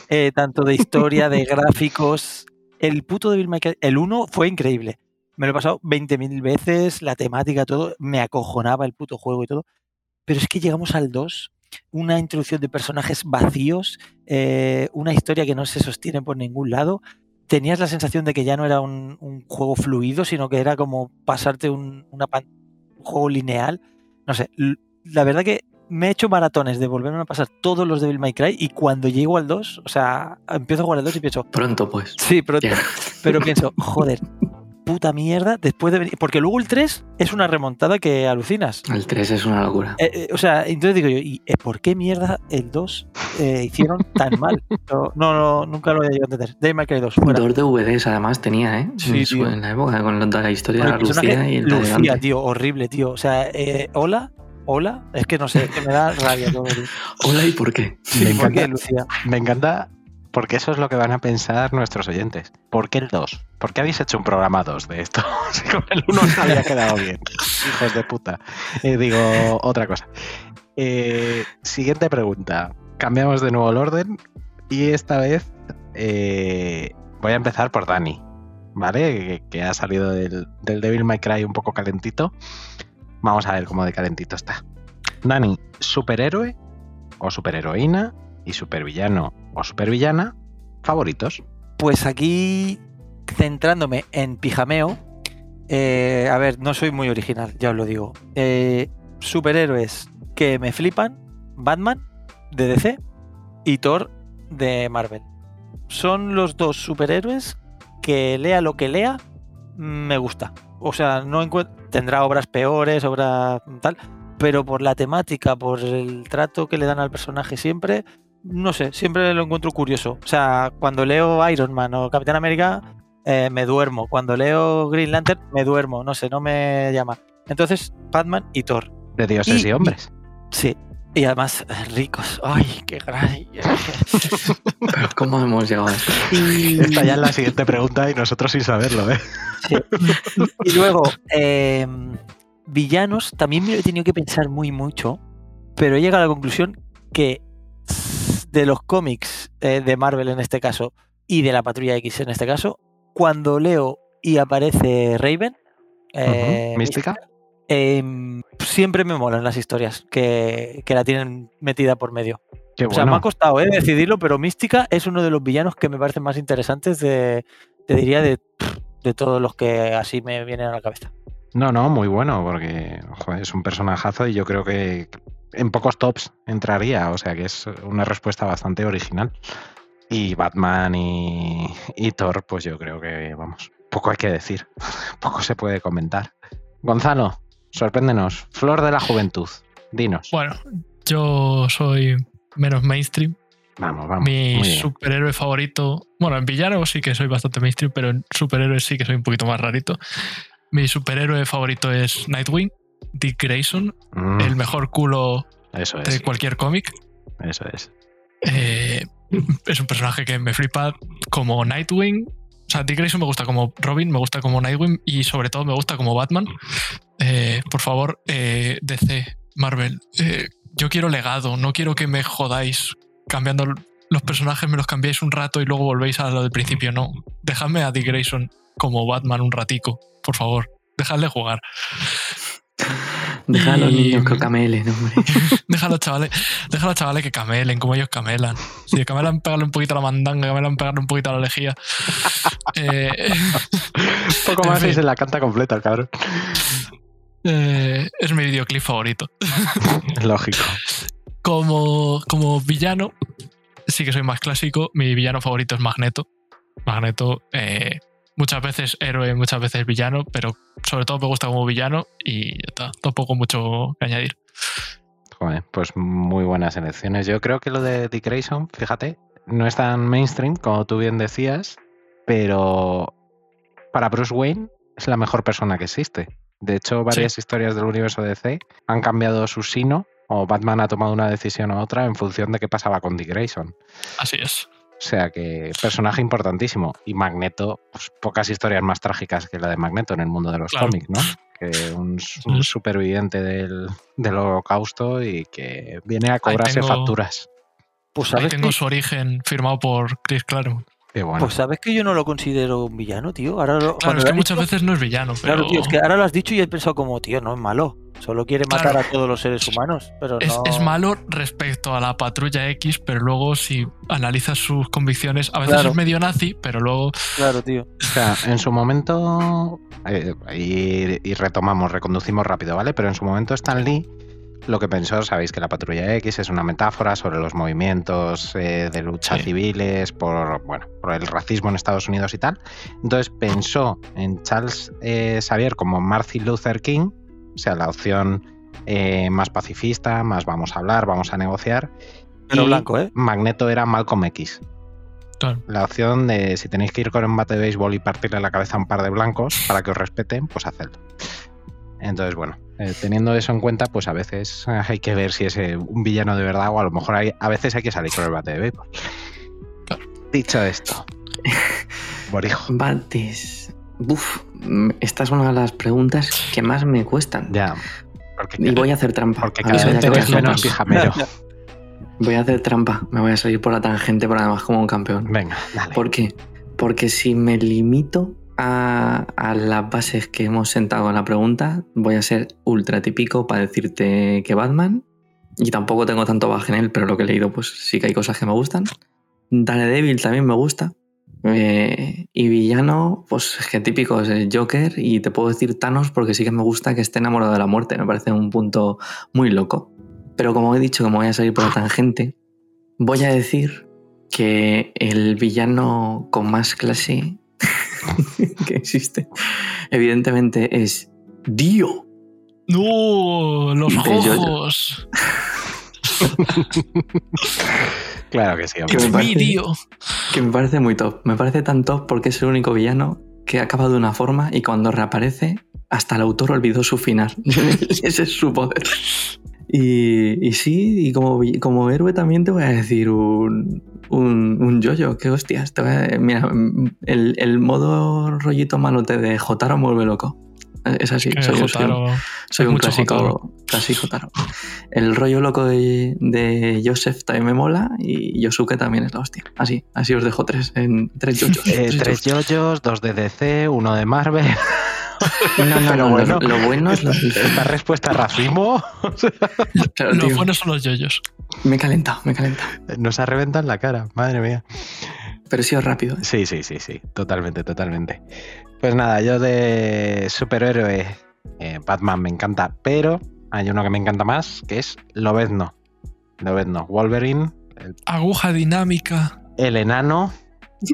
eh, tanto de historia, de gráficos. El puto Devil May Cry, el 1 fue increíble. Me lo he pasado 20.000 veces, la temática, todo. Me acojonaba el puto juego y todo. Pero es que llegamos al 2, una introducción de personajes vacíos, eh, una historia que no se sostiene por ningún lado. Tenías la sensación de que ya no era un, un juego fluido, sino que era como pasarte un, una pan- un juego lineal. No sé, la verdad que me he hecho maratones de volverme a pasar todos los Devil May Cry y cuando llego al 2, o sea, empiezo a jugar al 2 y pienso, Pronto, pues. sí, pronto, pero pienso, joder, puta mierda, después de venir. Porque luego el 3 es una remontada que alucinas. El 3 es una locura. Eh, eh, o sea, entonces digo yo, ¿y eh, por qué mierda el 2 eh, hicieron tan mal? No, no, no, nunca lo he llegado a entender. Devil May Cry 2, fuera. Dos DVDs además tenía, ¿eh? Sí, tío. en la época, con la, la historia de la Lucía y el Lucía, tío, horrible, tío. O sea, eh, hola, hola, es que no sé, es que me da rabia todo. Hola, ¿y por qué? Sí, Me ¿por qué, encanta. Lucía? Me encanta porque eso es lo que van a pensar nuestros oyentes. ¿Por qué el 2? ¿Por qué habéis hecho un programa 2 de esto? Si con el 1 os había quedado bien. Hijos de puta. Eh, digo, otra cosa. Eh, siguiente pregunta. Cambiamos de nuevo el orden y esta vez eh, voy a empezar por Dani, ¿vale? Que, que ha salido del, del Devil May Cry un poco calentito. Vamos a ver cómo de calentito está. Dani, ¿superhéroe o superheroína y supervillano o supervillana favoritos? Pues aquí, centrándome en pijameo, eh, a ver, no soy muy original, ya os lo digo. Eh, superhéroes que me flipan, Batman de DC y Thor de Marvel. Son los dos superhéroes que lea lo que lea, me gusta. O sea, no tendrá obras peores, obras tal, pero por la temática, por el trato que le dan al personaje siempre, no sé, siempre lo encuentro curioso. O sea, cuando leo Iron Man o Capitán América, eh, me duermo. Cuando leo Green Lantern, me duermo. No sé, no me llama. Entonces, Batman y Thor. De dioses y, Y- hombres. Sí. Y además, ricos. Ay, qué gran. Pero ¿cómo hemos llegado a esto? Y, Esta ya es la siguiente pregunta y nosotros sin saberlo, ¿eh? y luego, eh, villanos, también me lo he tenido que pensar muy mucho, pero he llegado a la conclusión que de los cómics eh, de Marvel en este caso y de la Patrulla X en este caso, cuando leo y aparece Raven, eh, Mística. em, siempre me molan las historias que, que la tienen metida por medio. Qué O sea, me ha costado eh, decidirlo, pero Mística es uno de los villanos que me parecen más interesantes de, te diría, de, de todos los que así me vienen a la cabeza. No, no, muy bueno, porque joder, es un personajazo y yo creo que en pocos tops entraría, o sea que es una respuesta bastante original. Y Batman y, y Thor, pues yo creo que, vamos, poco hay que decir, poco se puede comentar. Gonzalo, sorpréndenos, Flor de la Juventud, dinos. Bueno, yo soy menos mainstream. Vamos, vamos. Mi superhéroe favorito. Bueno, en villano sí que soy bastante mainstream, pero en superhéroe sí que soy un poquito más rarito. Mi superhéroe favorito es Nightwing, Dick Grayson, Mm, el mejor culo eso de cualquier cómic. eso es. Eh, es un personaje que me flipa como Nightwing. O sea, Dick Grayson me gusta como Robin, me gusta como Nightwing y sobre todo me gusta como Batman. Eh, por favor, eh, DC, Marvel, eh, yo quiero legado, no quiero que me jodáis cambiando los personajes, me los cambiáis un rato y luego volvéis a lo del principio. No, dejadme a Dick Grayson como Batman un ratico, por favor, dejadle jugar. Deja a los Y- niños que camelen, hombre. Deja a los chavales, deja a los chavales que camelen, como ellos camelan. Si camelan, pegarle un poquito a la mandanga, camelan, pegarle un poquito a la lejía. Eh, Poco En más y fin. se la canta completa, cabrón. eh, es mi videoclip favorito. Lógico. Como, como villano, sí que soy más clásico. Mi villano favorito es Magneto. Magneto, eh, muchas veces héroe, muchas veces villano, pero sobre todo me gusta como villano y ya está. Tampoco mucho que añadir. Joder, pues muy buenas elecciones. Yo creo que lo de Dick Grayson, fíjate, no es tan mainstream como tú bien decías, pero para Bruce Wayne es la mejor persona que existe. De hecho, varias historias del universo DC han cambiado su sino o Batman ha tomado una decisión u otra en función de qué pasaba con Dick Grayson. Así es. O sea que personaje importantísimo. Y Magneto, pues pocas historias más trágicas que la de Magneto en el mundo de los Claro. cómics, ¿no? Que un, un superviviente del, del holocausto y que viene a cobrarse tengo- facturas. Pues Ahí tengo su origen firmado por Chris Claremont. Qué bueno. pues sabes que yo no lo considero un villano, tío. Ahora lo, Claro, es que has muchas dicho- veces no es villano, pero Claro, tío, es que ahora lo has dicho y he pensado como, tío, no es malo. Solo quiere matar Claro. a todos los seres humanos. Pero es, no... es malo respecto a la patrulla X, pero luego si analizas sus convicciones, a veces Claro. es medio nazi, pero luego Claro, tío. O sea, en su momento, eh, y, y retomamos, reconducimos rápido, ¿vale? Pero en su momento Stan Lee lo que pensó, sabéis que la patrulla X es una metáfora sobre los movimientos eh, de lucha Sí. civiles, por, bueno, por el racismo en Estados Unidos y tal. Entonces pensó en Charles eh, Xavier como Martin Luther King, o sea, la opción eh, más pacifista, más vamos a hablar, vamos a negociar. Pero y blanco, ¿eh? Magneto era Malcolm X. Claro. La opción de si tenéis que ir con un bate de béisbol y partirle la cabeza a un par de blancos para que os respeten, pues hacedlo. Entonces, bueno, eh, teniendo eso en cuenta, pues a veces eh, hay que ver si es eh, un villano de verdad o a lo mejor hay, a veces hay que salir con el bate de béisbol. Dicho esto, Borijo, Bates. Uf, mm, esta es una de las preguntas que más me cuestan. ya. Porque, Y voy a hacer trampa. porque cada ya vez que voy a eres hacer menos. Voy a hacer trampa. Me voy a salir por la tangente, pero además como un campeón. Venga, dale. ¿Por qué? Porque si me limito a, las bases que hemos sentado en la pregunta, voy a ser ultra típico para decirte que Batman. Y tampoco tengo tanto baje en él, pero lo que he leído, pues sí que hay cosas que me gustan. Daredevil también me gusta. Eh, y villano, pues es que típico es el Joker. Y te puedo decir Thanos porque sí que me gusta que esté enamorado de la muerte. Me parece un punto muy loco. Pero como he dicho me voy a salir por la tangente, voy a decir que el villano con más clase que existe, evidentemente, es Dio. ¡No! ¡Los ojos! Claro que sí. Que me ¡Mi parece- tío! Que me parece muy top. Me parece tan top porque es el único villano que acaba de una forma y cuando reaparece, hasta el autor olvidó su final. Ese es su poder. Y, sí, y como, como héroe también te voy a decir un, un, un yoyo. Qué hostias. mira, el, el modo rollito malote de Jotaro vuelve loco. Es así, Que soy, yo, soy un- Jotaro- soy un clásico, Jotaro. clásico Taro. El rollo loco de, de Joseph también me mola y Yosuke también es la hostia. Así, así os dejo tres en tres yoyos. Eh, tres yoyos, dos de DC, uno de Marvel. No, no, Pero no, bueno. lo, lo bueno es lo, Esta respuesta es racismo. claro, Los tío, buenos son los yoyos. me he calentado, me he calentado. Nos ha reventado en la cara, madre mía. Pero he sido rápido. Sí, sí, sí, sí, totalmente, totalmente. Pues nada, yo de superhéroe, eh, Batman me encanta, pero hay uno que me encanta más, que es Lobezno. Lobezno, Wolverine, el, Aguja dinámica. el enano,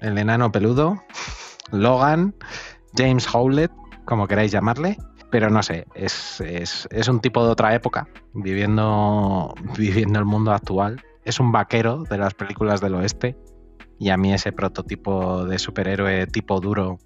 el enano peludo, Logan, James Howlett, como queráis llamarle, pero no sé, es, es- es un tipo de otra época, viviendo, viviendo el mundo actual. Es un vaquero de las películas del oeste y a mí ese prototipo de superhéroe tipo duro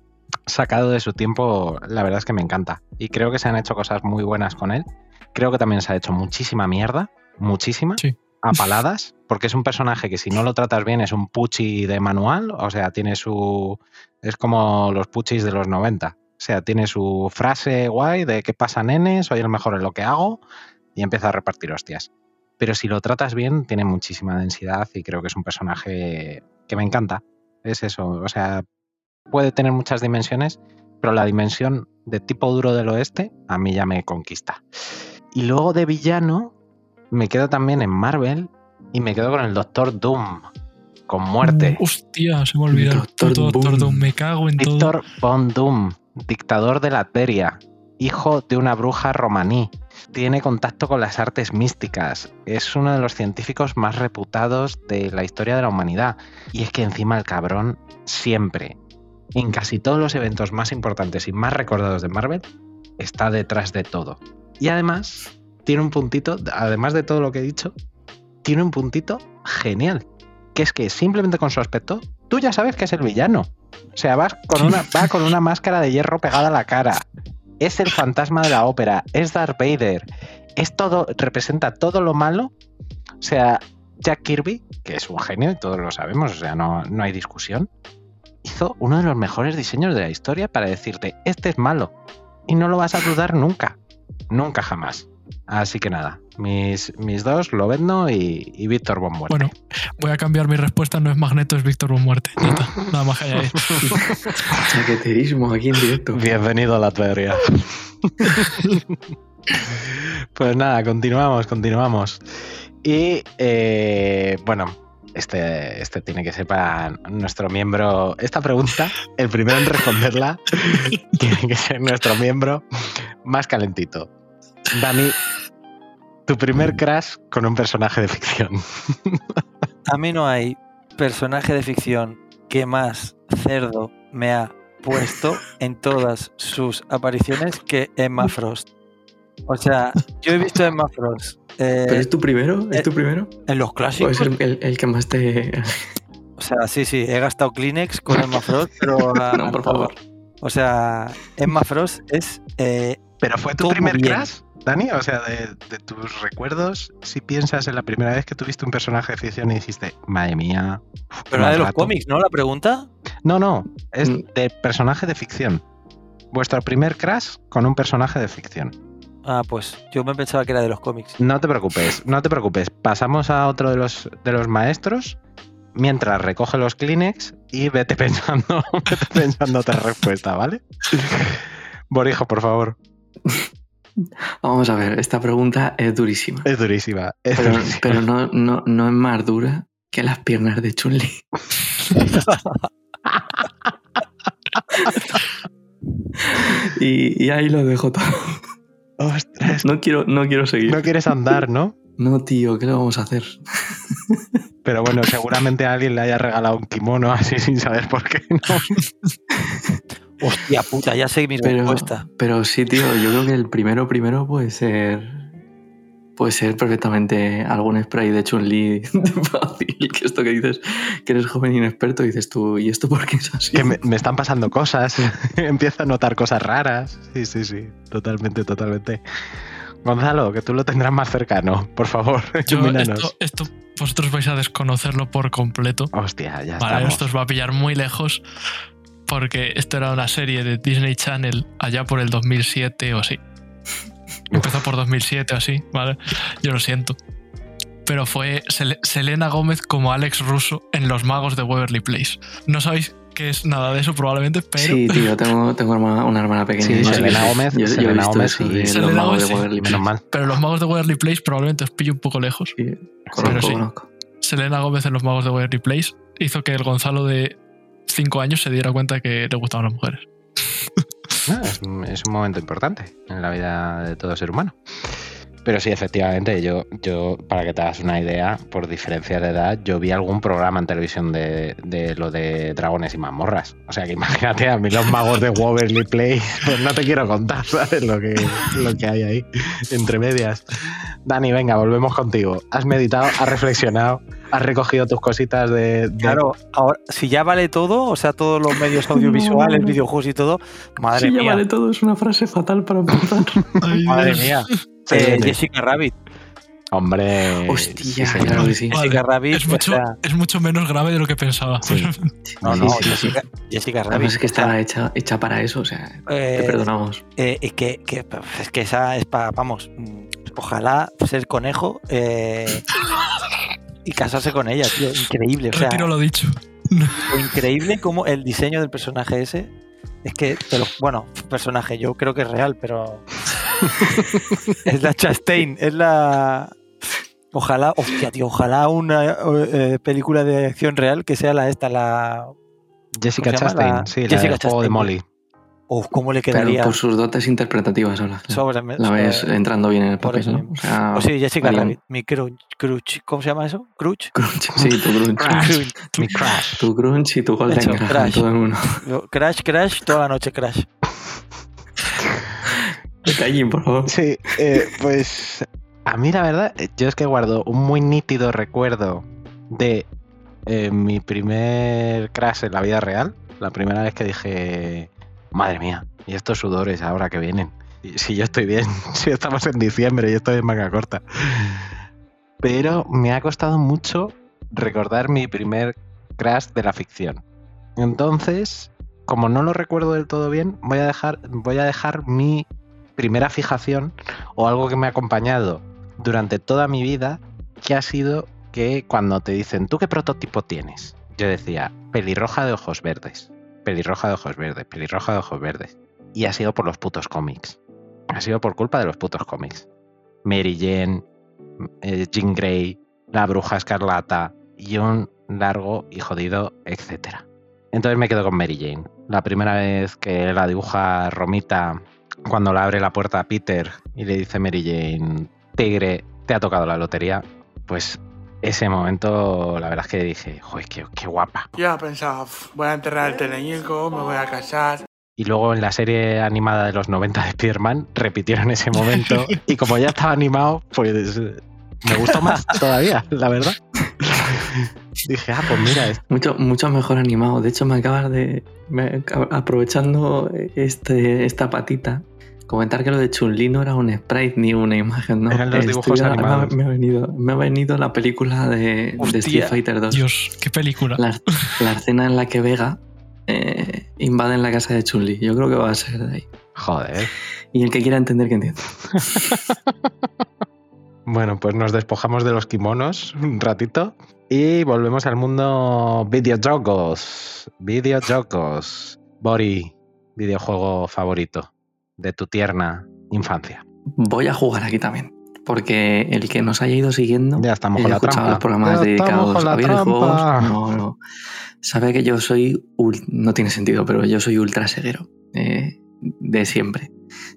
sacado de su tiempo, la verdad es que me encanta. Y creo que se han hecho cosas muy buenas con él. Creo que también se ha hecho muchísima mierda, muchísima, Sí. a paladas, porque es un personaje que si no lo tratas bien es un puchi de manual, o sea, tiene su... es como los puchis de los 90. O sea, tiene su frase guay de qué pasa nenes, soy el mejor en lo que hago, y empieza a repartir hostias. Pero si lo tratas bien, tiene muchísima densidad y creo que es un personaje que me encanta. Es eso, o sea, puede tener muchas dimensiones, pero la dimensión de tipo duro del oeste a mí ya me conquista. Y luego de villano, me quedo también en Marvel y me quedo con el Doctor Doom, con muerte. Uh, hostia, se me olvidó. Doctor. Doom. Me cago en todo. Víctor von Doom, dictador de Latveria, hijo de una bruja romaní. Tiene contacto con las artes místicas. Es uno de los científicos más reputados de la historia de la humanidad. Y es que encima el cabrón siempre, en casi todos los eventos más importantes y más recordados de Marvel, está detrás de todo. Y además, tiene un puntito, además de todo lo que he dicho, tiene un puntito genial. Que es que simplemente con su aspecto, tú ya sabes que es el villano. O sea, vas con una, va con una máscara de hierro pegada a la cara. Es el fantasma de la ópera. Es Darth Vader. Es todo, representa todo lo malo. O sea, Jack Kirby, que es un genio y todos lo sabemos, o sea, no, no hay discusión, hizo uno de los mejores diseños de la historia para decirte, este es malo. Y no lo vas a dudar nunca. Nunca jamás. Así que nada, mis, mis dos, Lobezno y, y Víctor Von Muerte. Bueno, voy a cambiar mi respuesta. No es Magneto, es Víctor Von Muerte. Ya está, Nada más que añadir. Chaqueterismo aquí en directo. Bienvenido a la teoría. pues nada, continuamos, continuamos. Y eh, bueno, este, este tiene que ser para nuestro miembro. Esta pregunta, el primero en responderla, tiene que ser nuestro miembro más calentito. Dani, tu primer crash con un personaje de ficción. A mí no hay personaje de ficción que más cerdo me ha puesto en todas sus apariciones que Emma Frost. O sea, yo he visto a Emma Frost eh, ¿Pero es tu primero? ¿Es eh, tu primero? en los ¿O clásicos. es el, el- el que más te...? O sea, sí, sí, he gastado Kleenex con Emma Frost, pero a- No, por favor. O sea, Emma Frost es eh, ¿Pero fue tu primer bien. crash, Dani? O sea, de, de tus recuerdos, si piensas en la primera vez que tuviste un personaje de ficción y dijiste, madre mía. pero la de los maltrato". cómics, ¿no? La pregunta. No, no, es Mm. de personaje de ficción. Vuestro primer crash con un personaje de ficción. Ah, pues yo me pensaba que era de los cómics. No te preocupes, no te preocupes. Pasamos a otro de los, de los maestros mientras recoge los Kleenex y vete pensando, vete pensando otra respuesta, ¿vale? Borijo, por favor. Vamos a ver, esta pregunta es durísima. Es durísima. es Pero, durísima. pero no, no, no es más dura que las piernas de Chun-Li. y, y ahí lo dejo todo. Ostras, No quiero, no quiero seguir. no quieres andar, ¿no? No, tío, ¿qué le vamos a hacer? Pero bueno, seguramente a alguien le haya regalado un kimono así sin saber por qué. ¿no? Hostia puta, ya sé mi Pero, respuesta. pero sí, tío, yo creo que el primero, primero puede ser. Puede ser perfectamente algún spray de Chun-Li de fácil. Que esto que dices, que eres joven e inexperto, dices tú, ¿y esto por qué es así? Que me, me están pasando cosas. Empiezo a notar cosas raras. Sí, sí, sí. Totalmente, totalmente. Gonzalo, que tú lo tendrás más cercano. Por favor, Yo, esto, esto vosotros vais a desconocerlo por completo. Hostia, ya Vale, estamos. esto os va a pillar muy lejos. Porque esto era una serie de Disney Channel allá por el 2007 o así. Empezó por 2007 o así, ¿vale? Yo lo siento. Pero fue Sel- Selena Gómez como Alex Russo en Los Magos de Waverly Place. No sabéis qué es nada de eso probablemente, pero Sí, tío, tengo, tengo una hermana pequeña. Sí, Selena Gómez, Yo, Selena Gómez y- de los Selena magos Gómez, de sí. Waverly Menos Place. mal. pero Los Magos de Waverly Place probablemente os pillo un poco lejos. Sí, conozco, sí. conozco. Selena Gómez en Los Magos de Waverly Place hizo que el Gonzalo de 5 años se diera cuenta que le gustaban las mujeres. Ah, es un momento importante en la vida de todo ser humano. Pero sí, efectivamente, yo, yo, para que te hagas una idea, por diferencia de edad, yo vi algún programa en televisión de, de lo de dragones y mazmorras. O sea que imagínate a mí los magos de Waverly Place, pues no te quiero contar, ¿sabes? Lo que, lo que hay ahí, entre medias. Dani, venga, volvemos contigo. Has meditado, has reflexionado, has recogido tus cositas de... de- Claro, ahora, si ya vale todo, o sea, todos los medios audiovisuales, No. videojuegos y todo, madre ya mía, vale todo, es una frase fatal para empezar. madre mía. Eh. Jessica Rabbit. Hombre... Hostia, señor. claro que sí. Vale, Jessica Rabbit. Es mucho, o sea, es mucho menos grave de lo que pensaba. no, Sí, no, sí, sí. Jessica, Además Rabbit. es que estaba hecha, hecha para eso, o sea, eh, te perdonamos. eh, y que, que- es que esa es para, vamos, ojalá ser conejo eh, y casarse con ella, tío. Increíble, o sea, Retiro lo dicho. increíble como el diseño del personaje ese. Es que, te lo- bueno, personaje, yo creo que es real, pero. es la Chastain, es la. Ojalá, hostia, tío, ojalá una eh, película de acción real que sea la esta, la. Jessica. Chastain, La- sí, la Jessica del juego de Chastain. Molly. Uf, ¿cómo le Pero quedaría? por sus dotes interpretativas ahora. sobre, La ves entrando bien en el papel, ¿no? O sea, O sí, Jessica Rabbit, mi crunch, crunch, ¿cómo se llama eso? Crunch. Crunch, sí, tu crunch. Crunch. Mi crash. tu crunch y tu golden crash. todo en uno. Yo, Crash, crash, toda la noche crash. Por favor. Sí, eh, pues a mí la verdad, eh, yo es que guardo un muy nítido recuerdo de eh, mi primer crash en la vida real. La primera vez que dije, madre mía, y estos sudores ahora que vienen. Si yo estoy bien, si estamos en diciembre y estoy en manga corta. Pero me ha costado mucho recordar mi primer crash de la ficción. Entonces, como no lo recuerdo del todo bien, voy a dejar, voy a dejar mi primera fijación o algo que me ha acompañado durante toda mi vida, que ha sido que cuando te dicen, ¿tú qué prototipo tienes? Yo decía, pelirroja de ojos verdes, pelirroja de ojos verdes, pelirroja de ojos verdes. Y ha sido por los putos cómics. Ha sido por culpa de los putos cómics. Mary Jane, eh, Jean Grey, la bruja escarlata y un largo y jodido etcétera. Entonces me quedo con Mary Jane. La primera vez que la dibuja Romita cuando le abre la puerta a Peter y le dice Mary Jane, Tigre, te ha tocado la lotería, pues ese momento la verdad es que dije, joder, qué, qué guapa. Ya pensaba, "Uf, voy a enterrar el teleñico, me voy a casar. Y luego en la serie animada de los 90 de Spider-Man repitieron ese momento y como ya estaba animado, pues me gustó más todavía, la verdad. Dije, ah, pues mira, es- Mucho, mucho mejor animado. De hecho, me acabas de. me- aprovechando este, esta patita, comentar que lo de Chun-Li no era un sprite ni una imagen, ¿no? Eran los Estoy dibujos a- animados. Me ha, venido, me ha venido la película de, de Street Fighter 2. Dios, qué película. La, la escena en la que Vega eh, invade la casa de Chun-Li. Yo creo que va a ser de ahí. joder. Y el que quiera entender, que entienda. Bueno, pues nos despojamos de los kimonos un ratito y volvemos al mundo videojuegos. Videojuegos. Bori, videojuego favorito de tu tierna infancia. Voy a jugar aquí también. Porque el que nos haya ido siguiendo. Ya estamos con la escuchado trampa. los programas Ya dedicados a videojuegos. No, no. Sabe que yo soy. No tiene sentido, pero yo soy ultra ceguero. eh, de siempre.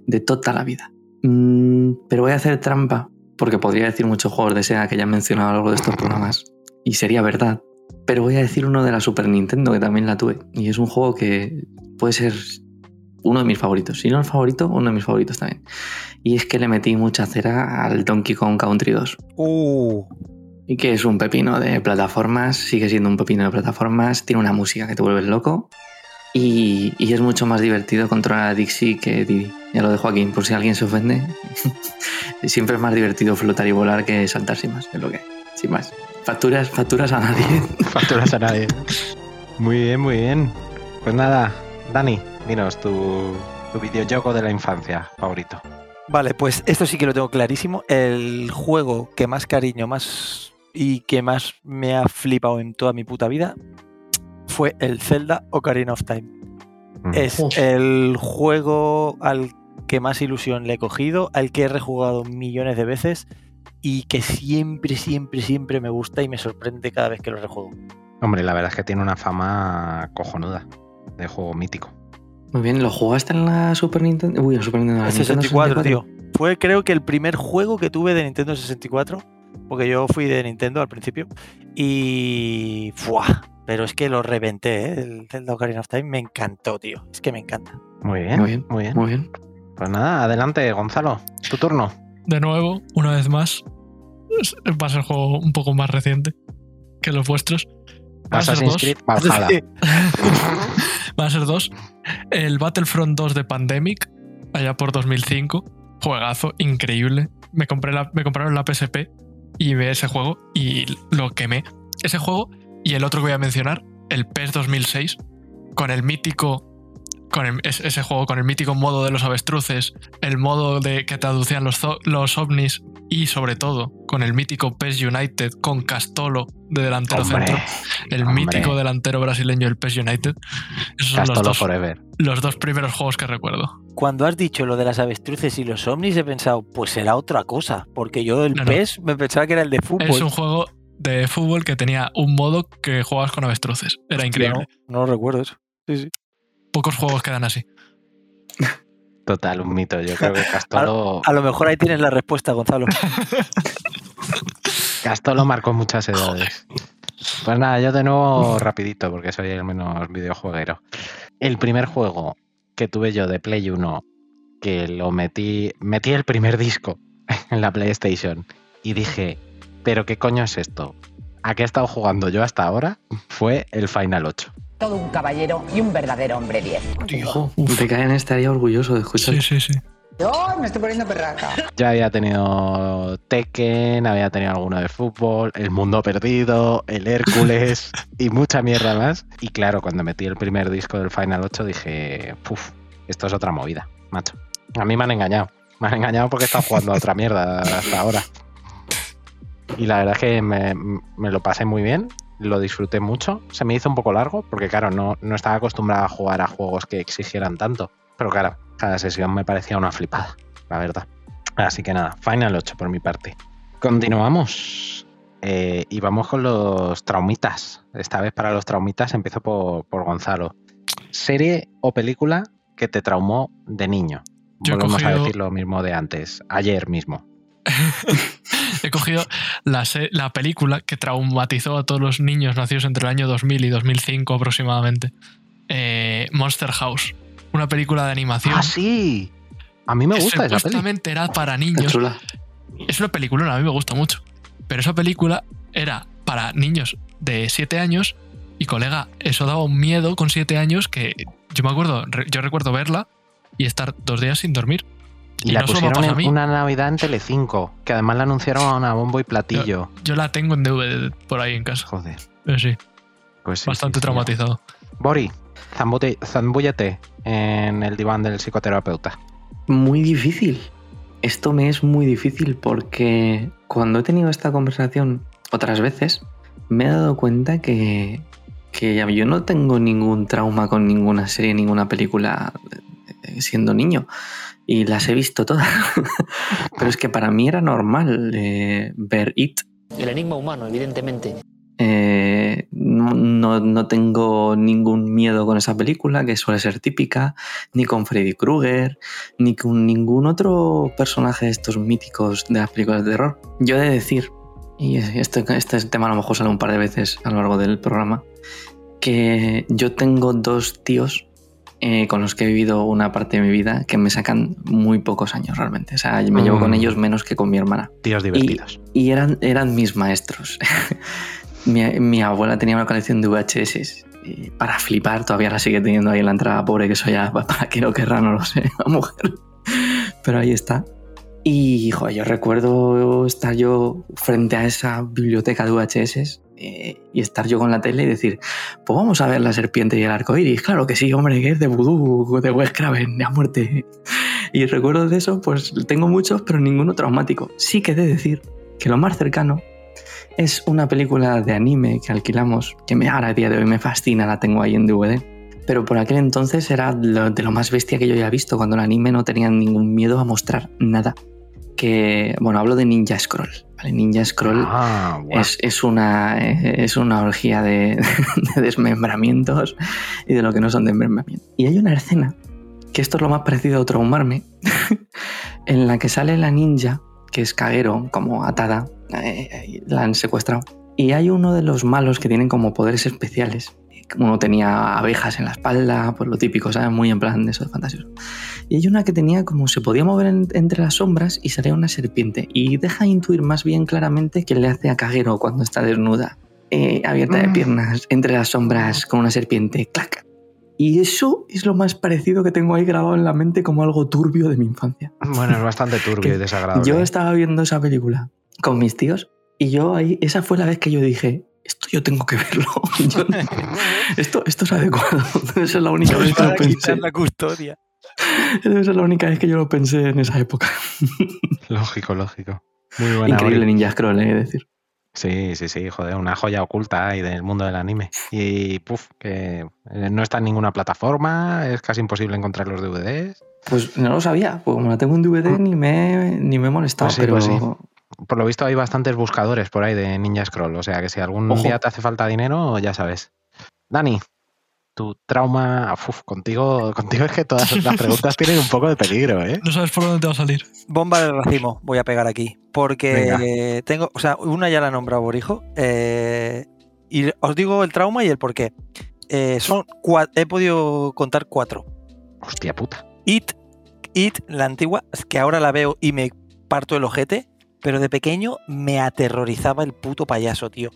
De toda la vida. Mm, pero voy a hacer trampa. Porque podría decir muchos juegos de Sega que ya han mencionado a lo largo de estos programas. Y sería verdad. Pero voy a decir uno de la Super Nintendo que también la tuve. Y es un juego que puede ser uno de mis favoritos. Si no el favorito, uno de mis favoritos también. Y es que le metí mucha cera al Donkey Kong Country 2. Uh, Y que es un pepino de plataformas, sigue siendo un pepino de plataformas, tiene una música que te vuelve loco. Y, y es mucho más divertido controlar a Dixie que Didi. Ya lo dejo aquí, por si alguien se ofende. Siempre es más divertido flotar y volar que saltar sin más, es lo que hay, sin más. Facturas, facturas a nadie. Facturas a nadie. Muy bien, muy bien. Pues nada, Dani, dinos tu, tu videojuego de la infancia favorito. Vale, pues esto sí que lo tengo clarísimo. El juego que más cariño, más y que más me ha flipado en toda mi puta vida fue el Zelda Ocarina of Time. Mm. Es Uf. el juego al que más ilusión le he cogido, al que he rejugado millones de veces y que siempre, siempre, siempre me gusta y me sorprende cada vez que lo rejuego. Hombre, la verdad es que tiene una fama cojonuda de juego mítico. Muy bien, ¿lo jugaste en la Super Nintendo? Uy, en Super Nintendo. El la Nintendo 64, tío. Fue creo que el primer juego que tuve de Nintendo 64, porque yo fui de Nintendo al principio y... ¡Fua! Pero es que lo reventé, ¿eh? El Zelda Ocarina of Time me encantó, tío. Es que me encanta. Muy bien, Muy bien, muy bien. Muy bien. Pues nada, adelante, Gonzalo. Tu turno. De nuevo, una vez más, va a ser juego un poco más reciente que los vuestros. Va a ser Assassin's dos. Van a ser dos. El Battlefront 2 de Pandemic, allá por 2005. Juegazo, increíble. Me, compré la, me compraron la PSP y ve ese juego y lo quemé. Ese juego y el otro que voy a mencionar, el PES 2006, con el mítico. Con el- es- ese juego, con el mítico modo de los avestruces, el modo de que traducían los, los ovnis y sobre todo con el mítico PES United con Castolo de delantero Hombre, centro, el hombre. mítico delantero brasileño del PES United. Esos son los Castolo dos, Forever. los dos primeros juegos que recuerdo. Cuando has dicho lo de las avestruces y los ovnis, he pensado, pues será otra cosa. Porque yo el No, no. PES me pensaba que era el de fútbol. Es un juego de fútbol que tenía un modo que jugabas con avestruces. Era Hostia, increíble. No, no lo recuerdo eso. Sí, sí. Pocos juegos quedan así. Total, un mito. Yo creo que Castolo, A lo mejor ahí tienes la respuesta, Gonzalo. Castolo marcó muchas edades. Pues nada, yo de nuevo rapidito, porque soy el menos videojueguero. El primer juego que tuve yo de Play 1, que lo metí, metí el primer disco en la PlayStation y dije, pero qué coño es esto? ¿A qué he estado jugando yo hasta ahora? Fue el Final 8. Todo un caballero y un verdadero hombre 10. Ojo, Becaen estaría orgulloso de escuchar. Sí, sí, sí. Yo me estoy poniendo perraca. Ya había tenido Tekken, había tenido alguno de fútbol, El Mundo Perdido, El Hércules y mucha mierda más. Y claro, cuando metí el primer disco del Final 8 dije, puf, esto es otra movida, macho. A mí me han engañado. Me han engañado porque he estado jugando a otra mierda hasta ahora. Y la verdad es que me, me lo pasé muy bien, lo disfruté mucho. Se me hizo un poco largo porque, claro, no, no estaba acostumbrado a jugar a juegos que exigieran tanto. Pero claro, cada sesión me parecía una flipada, la verdad. Así que nada, Final 8 por mi parte. Continuamos. eh, y vamos con los traumitas. Esta vez para los traumitas empiezo por, por Gonzalo. Serie o película que te traumó de niño. Yo Volvemos a decir lo mismo de antes, ayer mismo. He cogido la, la película que traumatizó a todos los niños nacidos entre el año 2000 y 2005 aproximadamente. Eh, Monster House. Una película de animación. ¡Ah, sí! A mí me gusta esa peli. era para niños. Es una película, a mí me gusta mucho. Pero esa película era para niños de 7 años y colega, eso daba un miedo con 7 años que yo me acuerdo, yo recuerdo verla y estar dos días sin dormir. Y la no solo me pusieron en una Navidad en Telecinco, que además la anunciaron a bombo y platillo. Yo la tengo en DVD por ahí en casa. Joder, Pero sí, pues sí, bastante sí, traumatizado. Bori, zambúllete en el diván del psicoterapeuta. Muy difícil. Esto me es muy difícil porque cuando he tenido esta conversación otras veces, me he dado cuenta que, que ya- yo no tengo ningún trauma con ninguna serie, ninguna película eh, siendo niño. Y las he visto todas. Pero es que para mí era normal eh, ver It. El enigma humano, evidentemente. Eh, no, no- no tengo ningún miedo con esa película, que suele ser típica, ni con Freddy Krueger, ni con ningún otro personaje de estos míticos de las películas de terror. Yo he de decir, y este, este tema a lo mejor sale un par de veces a lo largo del programa, que yo tengo dos tíos eh, con los que he vivido una parte de mi vida que me sacan muy pocos años realmente. O sea, me llevo Mm. con ellos menos que con mi hermana Tíos divertidos. y eran, eran mis maestros. mi, mi abuela tenía una colección de VHS y para flipar, todavía la sigue teniendo ahí en la entrada, pobre que soy ya, para que no querrá, no lo sé, la mujer. Pero ahí está. Y joder, yo recuerdo estar yo frente a esa biblioteca de VHS eh, y estar yo con la tele y decir, pues vamos a ver la serpiente y el arco iris. Claro que sí, hombre, que es de vudú, de Wes Craven, de a muerte. Y recuerdos de eso, pues tengo muchos, pero ninguno traumático. Sí que he de decir que lo más cercano es una película de anime que alquilamos, que me, ahora a día de hoy me fascina, la tengo ahí en DVD. Pero por aquel entonces era de lo más bestia que yo había visto, cuando el anime no tenía ningún miedo a mostrar nada. Que, bueno, hablo de Ninja Scroll. ¿vale? Ninja Scroll Ah, es, es una, eh, es una orgía de, de desmembramientos y de lo que no son desmembramientos. Y hay una escena, que esto es lo más parecido a traumarme, en la que sale la ninja, que es Kagero, como atada, eh, la han secuestrado. Y hay uno de los malos que tienen como poderes especiales. Uno tenía abejas en la espalda, pues lo típico, ¿sabes? Muy en plan de eso de fantasioso. Y hay una que tenía como se podía mover en- entre las sombras y salía una serpiente. Y deja intuir más bien claramente que le hace a Kagero cuando está desnuda, eh, abierta de Mm. piernas, entre las sombras con una serpiente. ¡Clac! Y eso es lo más parecido que tengo ahí grabado en la mente como algo turbio de mi infancia. Bueno, es bastante turbio y desagradable. Yo estaba viendo esa película con mis tíos y yo ahí, esa fue la vez que yo dije, esto yo tengo que verlo. Yo- esto, esto es adecuado. Debe ser la única vez que lo Para pensé. la custodia. Debe ser la única vez que yo lo pensé en esa época. Lógico, lógico. Muy buena. Increíble Ori. Ninja Scroll, de decir. Sí, sí, sí, joder, una joya oculta ahí del mundo del anime. Y puf, que eh, no está en ninguna plataforma, es casi imposible encontrar los DVDs. Pues no lo sabía, pues como la tengo en DVD ni me, ni me he molestado, Pues sí, pero pues sí. Por lo visto hay bastantes buscadores por ahí de Ninja Scroll, o sea que si algún Ojo. día te hace falta dinero, ya sabes. Dani, tu trauma, uf, contigo, contigo es que todas las preguntas tienen un poco de peligro, ¿eh? No sabes por dónde te va a salir. Bomba de racimo, voy a pegar aquí. Porque Venga. tengo, o sea, una ya la he nombrado Borijo. eh, y os digo el trauma y el por qué. Eh, son he podido contar cuatro. Hostia puta. It, It, la antigua, es que ahora la veo y me parto el ojete, pero de pequeño me aterrorizaba el puto payaso, tío.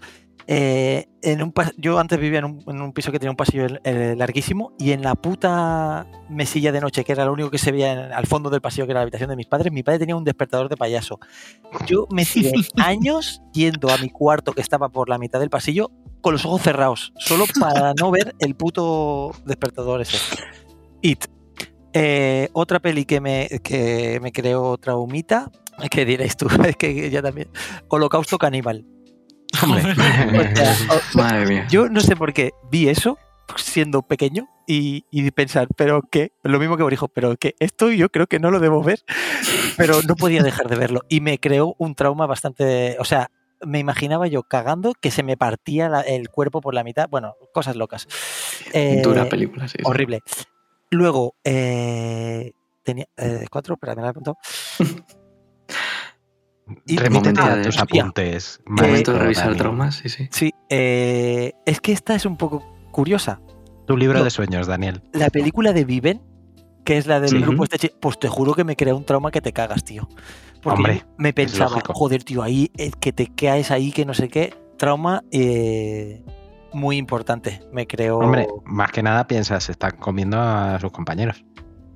Eh, en un yo antes vivía en un, en un piso que tenía un pasillo larguísimo y en la puta mesilla de noche, que era lo único que se veía en- al fondo del pasillo, que era la habitación de mis padres, mi padre tenía un despertador de payaso. Yo me tiré años yendo a mi cuarto que estaba por la mitad del pasillo con los ojos cerrados, solo para no ver el puto despertador ese. It. Eh, otra peli que me, que me creó traumita, ¿qué diréis tú? Es que ya también. Holocausto Caníbal. Hombre, O sea, o- Madre mía. yo no sé por qué vi eso siendo pequeño y, y pensar, pero que, lo mismo que dijo, pero que esto yo creo que no lo debo ver, pero no podía dejar de verlo y me creó un trauma bastante, o sea, me imaginaba yo cagando que se me partía la- el cuerpo por la mitad, bueno, cosas locas. Eh, Dura película, sí. sí. Horrible. Luego, eh, tenía eh, cuatro, pero me la he apuntado. Y- remítete Ah, a tus apuntes. Momento de revisar traumas, sí, sí. Sí, eh, es que esta es un poco curiosa. Tu libro No. de sueños, Daniel. La película de Viven, que es la del Sí. grupo este, pues te juro que me crea un trauma que te cagas, tío. Porque Hombre, me pensaba, joder, tío, ahí eh, que te caes ahí, que no sé qué, trauma eh, muy importante. Me creo. Hombre, más que nada piensas, están comiendo a sus compañeros.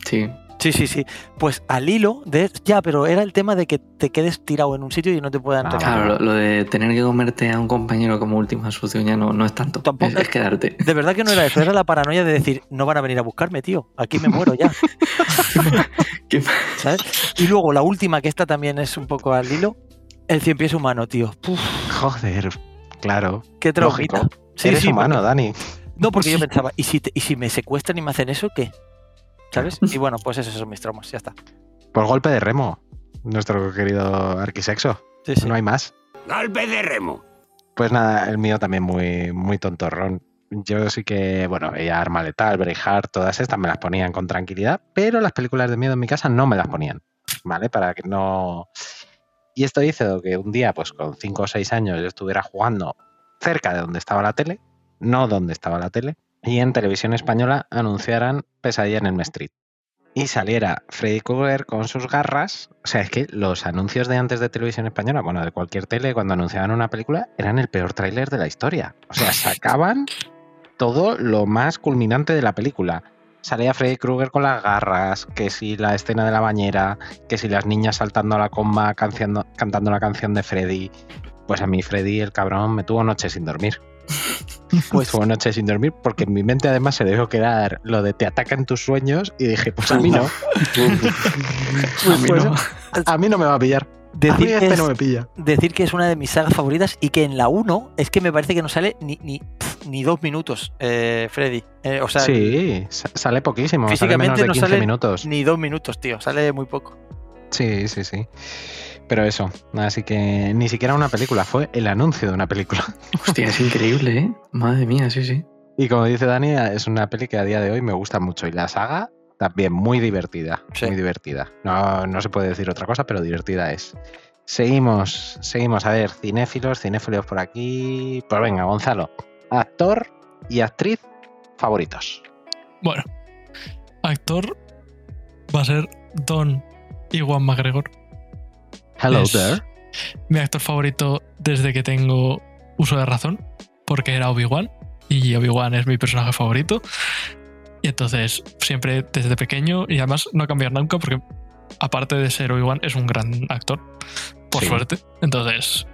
Sí. Sí, sí, sí. Pues al hilo de. Ya, pero era el tema de que te quedes tirado en un sitio y no te puedan Ah. Claro, lo, lo de tener que comerte a un compañero como última solución ya no, no es tanto. Tampoco- es, es quedarte. De verdad que no era eso, era la paranoia de decir, no van a venir a buscarme, tío. Aquí me muero ya. ¿Qué- ¿Sabes? Y luego la última, que esta también es un poco al hilo, el cien pies humano, tío. Puf, Joder, claro. qué traumita. Sí, Eres sí, humano, porque- Dani. No, porque yo pensaba, ¿y si, te- ¿y si me secuestran y me hacen eso, qué? ¿Sabes? Y bueno, pues esos son mis traumas, ya está. Por golpe de remo, nuestro querido arquisexo. Sí, sí. No hay más. Golpe de remo. Pues nada, el mío también muy, muy tontorrón. Yo sí que, bueno, veía Arma Letal, Braveheart, todas estas me las ponían con tranquilidad, pero las películas de miedo en mi casa no me las ponían, ¿vale? Para que no... Y esto hizo que un día, pues con 5 o 6 años, yo estuviera jugando cerca de donde estaba la tele, no donde estaba la tele, y en televisión española anunciaran Pesadilla en el Street. Y saliera Freddy Krueger con sus garras. O sea, es que los anuncios de antes de televisión española, bueno, de cualquier tele, cuando anunciaban una película, eran el peor tráiler de la historia. O sea, sacaban todo lo más culminante de la película. Salía Freddy Krueger con las garras, que si la escena de la bañera, que si las niñas saltando a la comba canciando- cantando la canción de Freddy. Pues a mí Freddy, el cabrón, me tuvo noche sin dormir. Pues Tuvo noche sin dormir porque en mi mente además se debió quedar lo de te atacan tus sueños y dije, pues a mí no. A mí Pues no. a mí no me va a pillar. A mí decir, que este es, no me pilla. decir que es una de mis sagas favoritas y que en la 1 es que me parece que no sale ni, ni, ni dos minutos, eh, Freddy. Eh, o sea, Sí, sa- sale poquísimo, sale menos físicamente de no 15 sale minutos. ni dos minutos, tío. Sale muy poco. Sí, sí, sí. Pero eso, así que ni siquiera una película, fue el anuncio de una película. Hostia, es increíble, ¿eh? Madre mía, sí, sí. Y como dice Dani, es una peli que a día de hoy me gusta mucho. Y la saga también muy divertida. Sí. Muy divertida. No, no se puede decir otra cosa, pero divertida es. Seguimos, seguimos. A ver, cinéfilos, cinéfilos por aquí. Pues venga, Gonzalo. Actor y actriz favoritos. Bueno, actor va a ser Don Iwan McGregor. Hello Es there. Mi actor favorito desde que tengo uso de razón, porque era Obi-Wan y Obi-Wan es mi personaje favorito. Y entonces, siempre desde pequeño, y además no ha cambiado nunca, porque aparte de ser Obi-Wan, es un gran actor, por Sí. suerte. Entonces,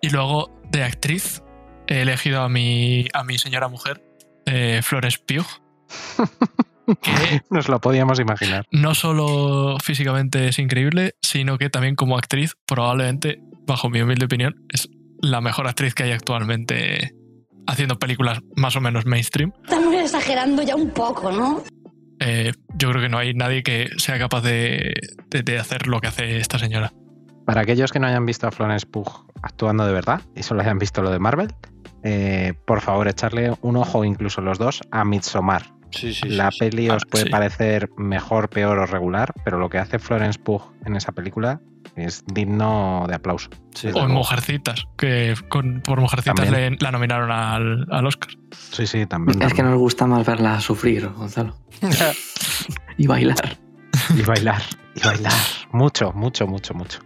y luego de actriz, he elegido a mi, a mi señora mujer, eh, Flores Pugh, Nos lo podíamos imaginar. no solo físicamente es increíble, sino que también como actriz, probablemente, bajo mi humilde opinión, es la mejor actriz que hay actualmente haciendo películas más o menos mainstream. Estamos exagerando ya un poco, ¿no? Eh, yo creo que no hay nadie que sea capaz de, de- de hacer lo que hace esta señora. Para aquellos que no hayan visto a Florence Pugh actuando de verdad y solo hayan visto lo de Marvel, eh, por favor echarle un ojo, incluso los dos, a Midsommar. Sí, sí. la peli os Ah, puede sí. parecer mejor, peor o regular, pero lo que hace Florence Pugh en esa película es digno de aplauso. O en. Mujercitas, que con- por Mujercitas También. le- la nominaron al, al Oscar. Sí, sí, también. Es que nos gusta más verla sufrir, Gonzalo. y bailar. Y bailar, y bailar. Mucho, mucho, mucho, mucho.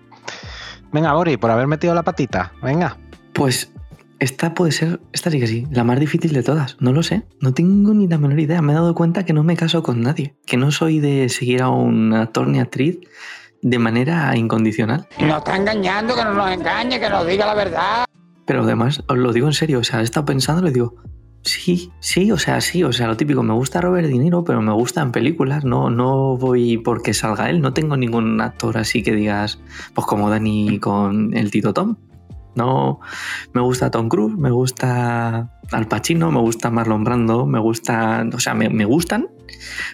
Venga, Bori, por haber metido la patita. Venga. Pues esta puede ser, esta sí que sí, la más difícil de todas. No lo sé. No tengo ni la menor idea. Me he dado cuenta que no me caso con nadie. Que no soy de seguir a un actor ni actriz de manera incondicional. Nos está engañando, que no nos engañe, que nos diga la verdad. Pero además, os lo digo en serio, o sea, he estado pensando y le digo, sí, sí, o sea, sí, o sea, lo típico, me gusta Robert De Niro, pero me gusta en películas, no, no voy porque salga él, no tengo ningún actor así que digas, pues como Dani con el Tito Tom. No, me gusta Tom Cruise, me gusta Al Pacino, me gusta Marlon Brando, me gusta, o sea, me, me gustan,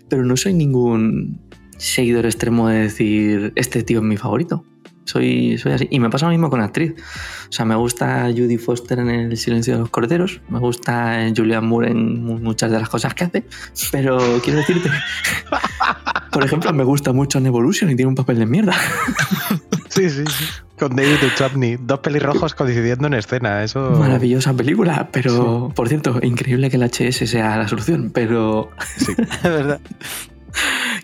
pero no soy ningún seguidor extremo de decir, este tío es mi favorito. Soy, soy así. Y me pasa lo mismo con actriz. O sea, me gusta Judy Foster en El silencio de los corderos, me gusta Julianne Moore en mu- muchas de las cosas que hace, pero quiero decirte, por ejemplo, me gusta mucho en Evolution y tiene un papel de mierda. Sí, sí, sí. Con David Duchovny, dos pelirrojos coincidiendo en escena. Eso. Maravillosa película, pero por cierto, increíble que el HS sea la solución, pero Sí. Es verdad.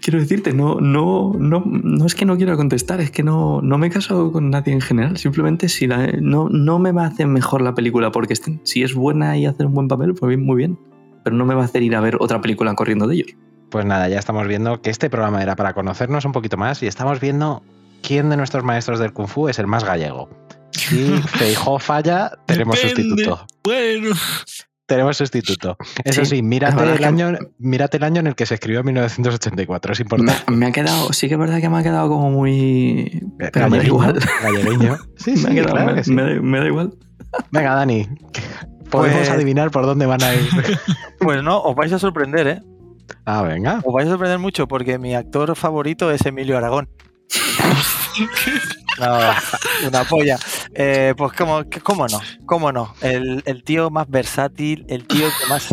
quiero decirte, no, no, no, no es que no quiera contestar, es que no, no me caso con nadie en general. Simplemente si la, no, no me va a hacer mejor la película porque. Si es buena y hace un buen papel, pues bien, muy bien. Pero no me va a hacer ir a ver otra película corriendo de ellos. Pues nada, ya estamos viendo que este programa era para conocernos un poquito más y estamos viendo quién de nuestros maestros del Kung Fu es el más gallego. Si Feijó falla, tenemos Depende. sustituto. Bueno, Tenemos sustituto. Eso Sí, sí, mírate el, que- año, mírate el año en el que se escribió 1984, es Me, importante. me ha quedado, sí que es verdad que me ha quedado como muy. Eh, Pero me da igual. gallegueño. Sí, Me sí, ha quedado, claro me, que sí. me da, me da igual. Venga, Dani, podemos Pues- adivinar por dónde van a ir. Pues no, os vais a sorprender, ¿eh? Ah, venga. Os vais a sorprender mucho porque mi actor favorito es Emilio Aragón. No, una polla. Eh, pues cómo, cómo no, cómo no. El, el tío más versátil, el tío que más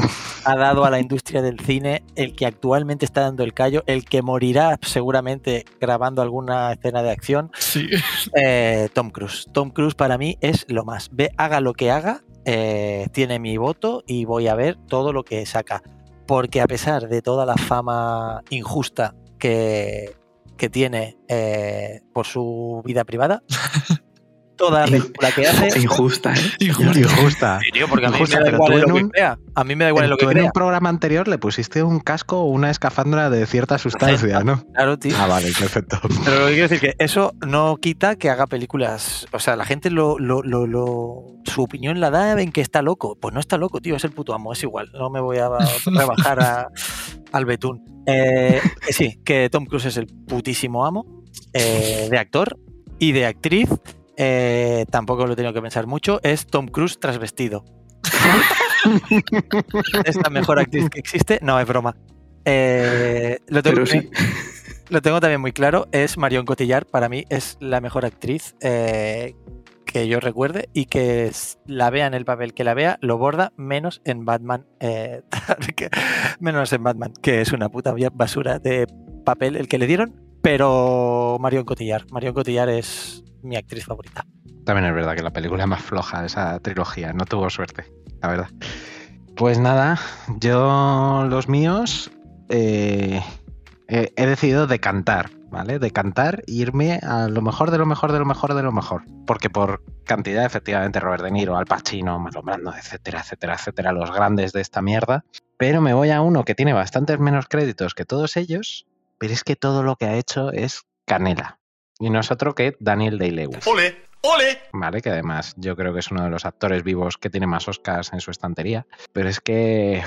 ha dado a la industria del cine, el que actualmente está dando el callo, el que morirá seguramente grabando alguna escena de acción, sí. eh, Tom Cruise. Tom Cruise para mí es lo más. Ve, haga lo que haga, eh, tiene mi voto y voy a ver todo lo que saca. Porque a pesar de toda la fama injusta que, que tiene eh, por su vida privada, toda película que hace. Injusta, ¿eh? Injusta. Sí, tío, porque a mí Injusta, me da igual en lo que crea. A mí me da igual en lo que Tú en un programa anterior le pusiste un casco o una escafandra de cierta sustancia, ¿no? Claro, tío. Ah, vale, perfecto. Pero lo que quiero decir que eso no quita que haga películas. O sea, la gente lo, lo, lo, lo- su opinión la da en que está loco. Pues no está loco, tío, es el puto amo, es igual. No me voy a rebajar a- al betún. Eh, sí, que Tom Cruise es el putísimo amo eh, de actor y de actriz. Eh, tampoco lo he tenido que pensar mucho. Es Tom Cruise trasvestido. es la mejor actriz que existe. No, es broma. Eh, lo tengo Pero sí. lo tengo también muy claro, es Marion Cotillard, para mí es la mejor actriz eh, que yo recuerde y que la vea en el papel que la vea, lo borda menos en Batman, eh, menos en Batman, que es una puta basura de papel el que le dieron, pero Marion Cotillard, Marion Cotillard es mi actriz favorita. También es verdad que la película más floja de esa trilogía no tuvo suerte, la verdad. Pues nada, yo los míos eh, he, decidido decantar, ¿vale? Decantar e irme a lo mejor de lo mejor de lo mejor de lo mejor. Porque por cantidad, efectivamente, Robert De Niro, Al Pacino, Marlon Brando, etcétera, etcétera, etcétera, los grandes de esta mierda. Pero me voy a uno que tiene bastantes menos créditos que todos ellos, pero es que todo lo que ha hecho es canela. Y no es otro que Daniel Day-Lewis. ¡Ole! ¡Ole! ¿vale? Que además yo creo que es uno de los actores vivos que tiene más Oscars en su estantería. Pero es que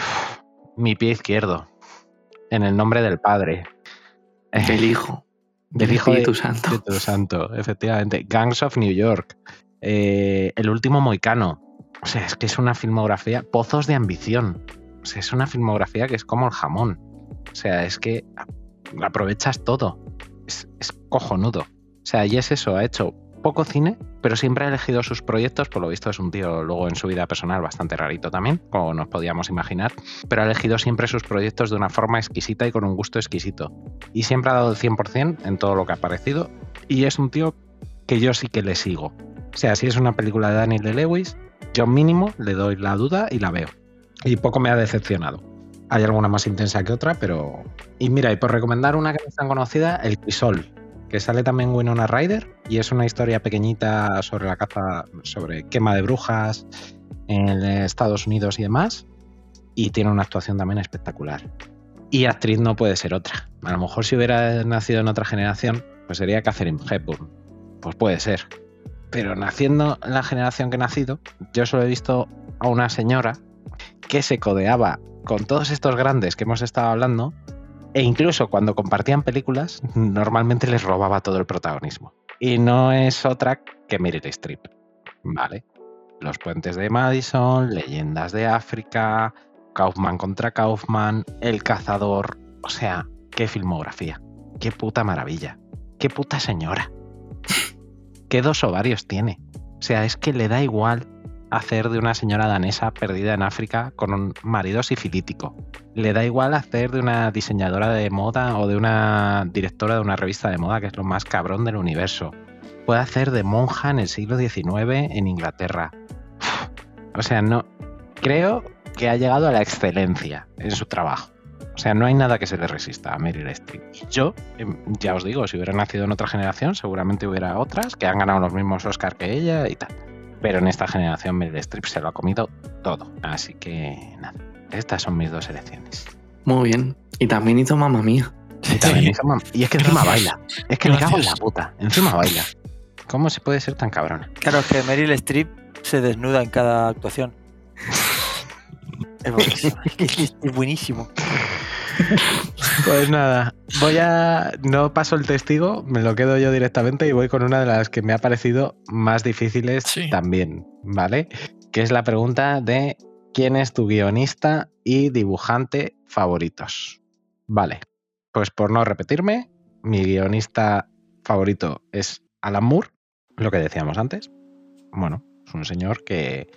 mi pie izquierdo, en el nombre del Padre. Del Hijo. Del Del Hijo de- Espíritu Santo. Espíritu Santo, efectivamente. Gangs of New York. eh, el último Moicano. O sea, es que es una filmografía, pozos de ambición. O sea, es una filmografía que es como el jamón. O sea, es que a- aprovechas todo. Es, es cojonudo. Sea, y es eso, ha hecho poco cine, pero siempre ha elegido sus proyectos. Por lo visto es un tío luego en su vida personal bastante rarito también, como nos podíamos imaginar. Pero ha elegido siempre sus proyectos de una forma exquisita y con un gusto exquisito. Y siempre ha dado el 100% en todo lo que ha aparecido. Y es un tío que yo sí que le sigo. O sea, si es una película de Daniel de Lewis, yo mínimo le doy la duda y la veo. Y poco me ha decepcionado. Hay alguna más intensa que otra, pero... Y mira, y por recomendar una que no es tan conocida, El Crisol, que sale también Winona Ryder y es una historia pequeñita sobre la caza, sobre quema de brujas en Estados Unidos y demás. Y tiene una actuación también espectacular. Y actriz no puede ser otra. A lo mejor si hubiera nacido en otra generación, pues sería Catherine Hepburn. Pues puede ser. Pero naciendo en la generación que he nacido, yo solo he visto a una señora que se codeaba con todos estos grandes que hemos estado hablando e incluso cuando compartían películas, normalmente les robaba todo el protagonismo. Y no es otra que Meryl Streep. Vale. Los puentes de Madison, Leyendas de África, Kaufman contra Kaufman, El cazador. O sea, qué filmografía. Qué puta maravilla. Qué puta señora. Qué dos ovarios tiene. O sea, es que le da igual hacer de una señora danesa perdida en África con un marido sifilítico. Le da igual hacer de una diseñadora de moda o de una directora de una revista de moda, que es lo más cabrón del universo. Puede hacer de monja en el siglo XIX en Inglaterra. O sea, no. Creo que ha llegado a la excelencia en su trabajo. O sea, no hay nada que se le resista a Meryl Streep. Yo, em, ya os digo, si hubiera nacido en otra generación, seguramente hubiera otras que han ganado los mismos Oscar que ella y tal. Pero en esta generación Meryl Streep se lo ha comido todo. Así que nada, estas son mis dos elecciones. Muy bien. Y también hizo Mamma Mía. Y, también hizo mam- y es que encima Gracias. baila. Es que me cago en la Gracias. puta. Encima baila. ¿Cómo se puede ser tan cabrona? Claro, es que Meryl Streep se desnuda en cada actuación. Es buenísimo. es buenísimo. Pues nada, voy a. No paso el testigo, me lo quedo yo directamente y voy con una de las que me ha parecido más difíciles Sí. también, ¿vale? Que es la pregunta de ¿quién es tu guionista y dibujante favoritos? Vale, pues por no repetirme, mi guionista favorito es Alan Moore, lo que decíamos antes. Bueno, es un señor que,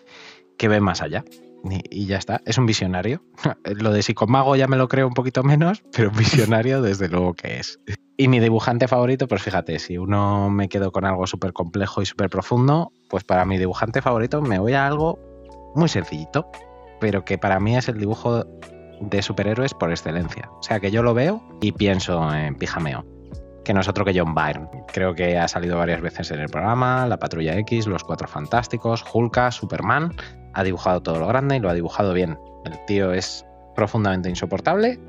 que ve más allá. Y, ya está, es un visionario. Lo de psicomago ya me lo creo un poquito menos, pero visionario desde luego que es. Y mi dibujante favorito, pues fíjate, si uno me quedo con algo súper complejo y súper profundo, pues para mi dibujante favorito me voy a algo muy sencillito, pero que para mí es el dibujo de superhéroes por excelencia. O sea que yo lo veo y pienso en pijameo. que no es otro que John Byrne. Creo que ha salido varias veces en el programa, La Patrulla X, Los Cuatro Fantásticos, Hulka, Superman. Ha dibujado todo lo grande y lo ha dibujado bien. El tío es profundamente insoportable,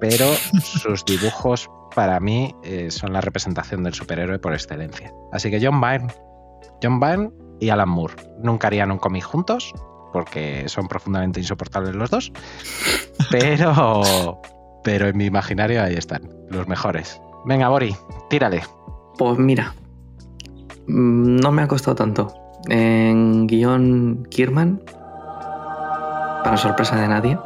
pero sus dibujos para mí eh, son la representación del superhéroe por excelencia. Así que John Byrne, John Byrne y Alan Moore nunca harían un cómic juntos porque son profundamente insoportables los dos, pero pero en mi imaginario ahí están, los mejores. Venga, Bori, tírale. Pues mira, mm, no me ha costado tanto. En guion Kierman, para sorpresa de nadie.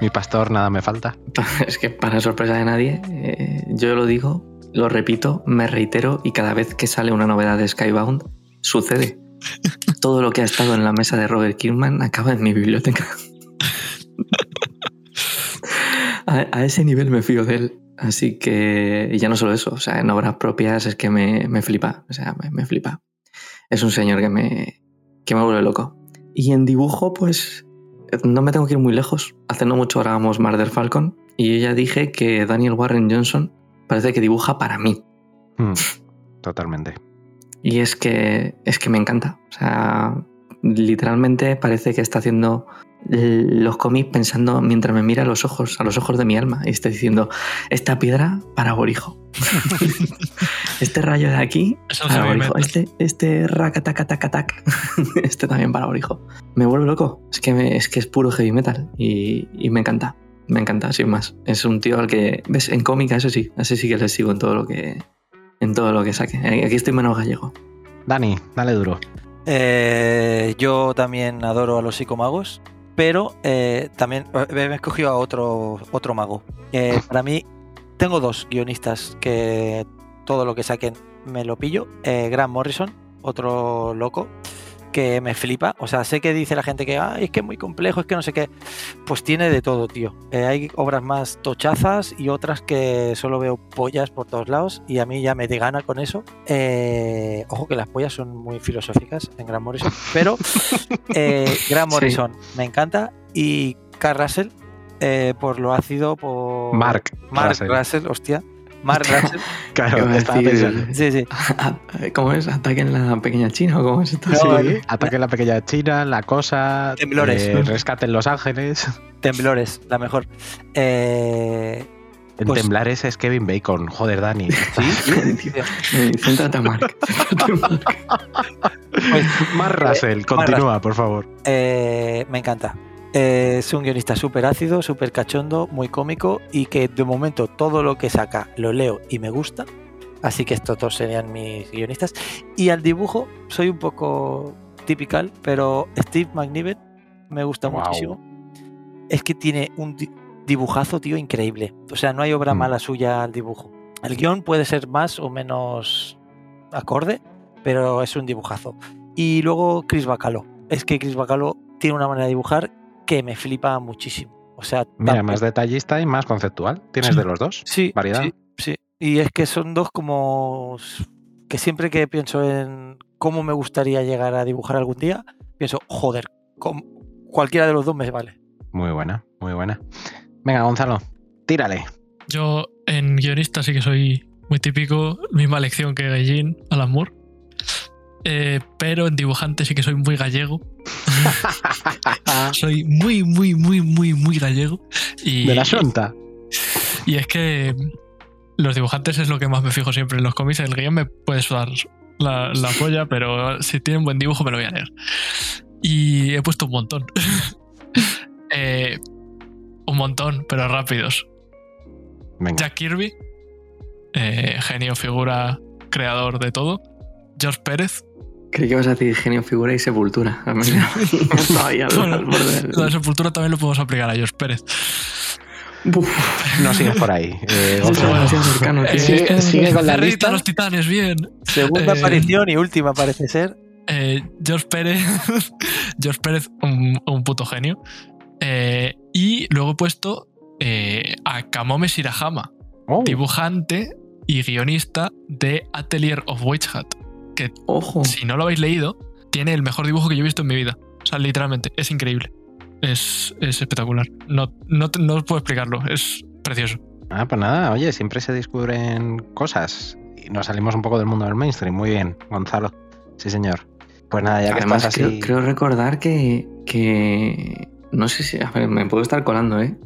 Mi pastor, nada me falta. Es que para sorpresa de nadie, eh, yo lo digo, lo repito, me reitero y cada vez que sale una novedad de Skybound, sucede. Todo lo que ha estado en la mesa de Robert Kierman acaba en mi biblioteca. a, a ese nivel me fío de él. Así que, y ya no solo eso, o sea, en obras propias es que me, me flipa, o sea, me, me flipa. Es un señor que me, que me vuelve loco. Y en dibujo, pues, no me tengo que ir muy lejos. Hace no mucho grabamos Murder Falcon y yo ya dije que Daniel Warren Johnson parece que dibuja para mí. Mm, totalmente. Y es que, es que me encanta. O sea, literalmente parece que está haciendo los cómics pensando mientras me mira a los ojos, a los ojos de mi alma, y está diciendo, esta piedra para Borijo. este rayo de aquí para mete. Este, este racatacatacatac, este también para Borijo. Me vuelve loco. Es que, me- es que es puro heavy metal y, y me encanta. Me encanta, sin más. Es un tío al que, ves, en cómica, eso sí, ese sí que le sigo en todo lo que, en todo lo que saque. Aquí estoy menos gallego. Dani, dale duro. Eh, yo también adoro a los psicomagos, pero eh, también eh, me he escogido a otro, otro mago. Eh, para mí, tengo dos guionistas que todo lo que saquen me lo pillo. Eh, Grant Morrison, otro loco, que me flipa. O sea, sé que dice la gente que "Ay, es que es muy complejo, es que no sé qué. Pues tiene de todo, tío. Eh, hay obras más tochazas y otras que solo veo pollas por todos lados y a mí ya me de gana con eso. Eh, ojo que las pollas son muy filosóficas en Grant Morrison, pero eh, Grant Sí. Morrison me encanta y Carl Russell por lo ácido, por Mark Mark Russell. Russell, hostia. Mark Russell. Claro, estaba pensando. Sí, sí. ¿Cómo es? ¿Ataque en la pequeña China o cómo es esto? No, Sí. vale. Ataque en la pequeña China, la cosa, Temblores. eh, rescate en Los Ángeles. Temblores, la mejor. Eh, En Pues- Temblares es Kevin Bacon. Joder, Dani. Eh, Céntrate a Mark. Céntrate a Mark. pues, Mark Russell, continúa, por favor. Eh, me encanta. Eh, es un guionista súper ácido, súper cachondo, muy cómico y que de momento todo lo que saca lo leo y me gusta. Así que estos dos serían mis guionistas. Y al dibujo soy un poco typical, pero Steve McNiven me gusta muchísimo. Es que tiene un di- dibujazo, tío, increíble. O sea, no hay obra Mm. mala suya al dibujo. El guion puede ser más o menos acorde, pero es un dibujazo. Y luego Chris Bacalo. Es que Chris Bacalo tiene una manera de dibujar que me flipa muchísimo. O sea, Mira, más detallista y más conceptual. ¿Tienes Sí. de los dos? sí, variedad. sí, sí. Y es que son dos como que siempre que pienso en cómo me gustaría llegar a dibujar algún día, pienso, joder, com- cualquiera de los dos me vale. Muy buena, muy buena. Venga, Gonzalo, tírale. Yo en guionista sí que soy muy típico, misma lección que Gallín, Alan Moore. Eh, pero en dibujante sí que soy muy gallego. soy muy, muy, muy, muy, muy gallego. Y, De la Xunta. Y es que los dibujantes es lo que más me fijo siempre en los cómics. El guion me puede sudar la, la polla, pero si tienen buen dibujo me lo voy a leer. Y he puesto un montón. Eh, un montón, pero rápidos. Venga. Jack Kirby, eh, genio, figura, creador de todo. George Pérez, Creí que ibas a decir genio, figura y sepultura. A mí no- Estaba ahí al, Bueno, al borde del- la sepultura también lo podemos aplicar a George Pérez. Buf. No sigues por ahí. eh, cercano. Eh, Sigue- sigue con la lista. a los titanes, bien. Segunda Eh, aparición y última parece ser. Eh, George Pérez, George Pérez, un, un puto genio. Eh, y luego he puesto eh, a Kamome Shirahama, Oh, dibujante y guionista de Atelier of Witch Hat. Que Ojo. si no lo habéis leído, tiene el mejor dibujo que yo he visto en mi vida. O sea, literalmente, es increíble. Es, es espectacular. No, no, te- no os puedo explicarlo, es precioso. Ah, pues nada, oye, siempre se descubren cosas y nos salimos un poco del mundo del mainstream. Muy bien, Gonzalo. Sí, señor. Pues nada, ya que Además, estás creo, así... creo recordar que, que. No sé si. A ver, me puedo estar colando, ¿eh?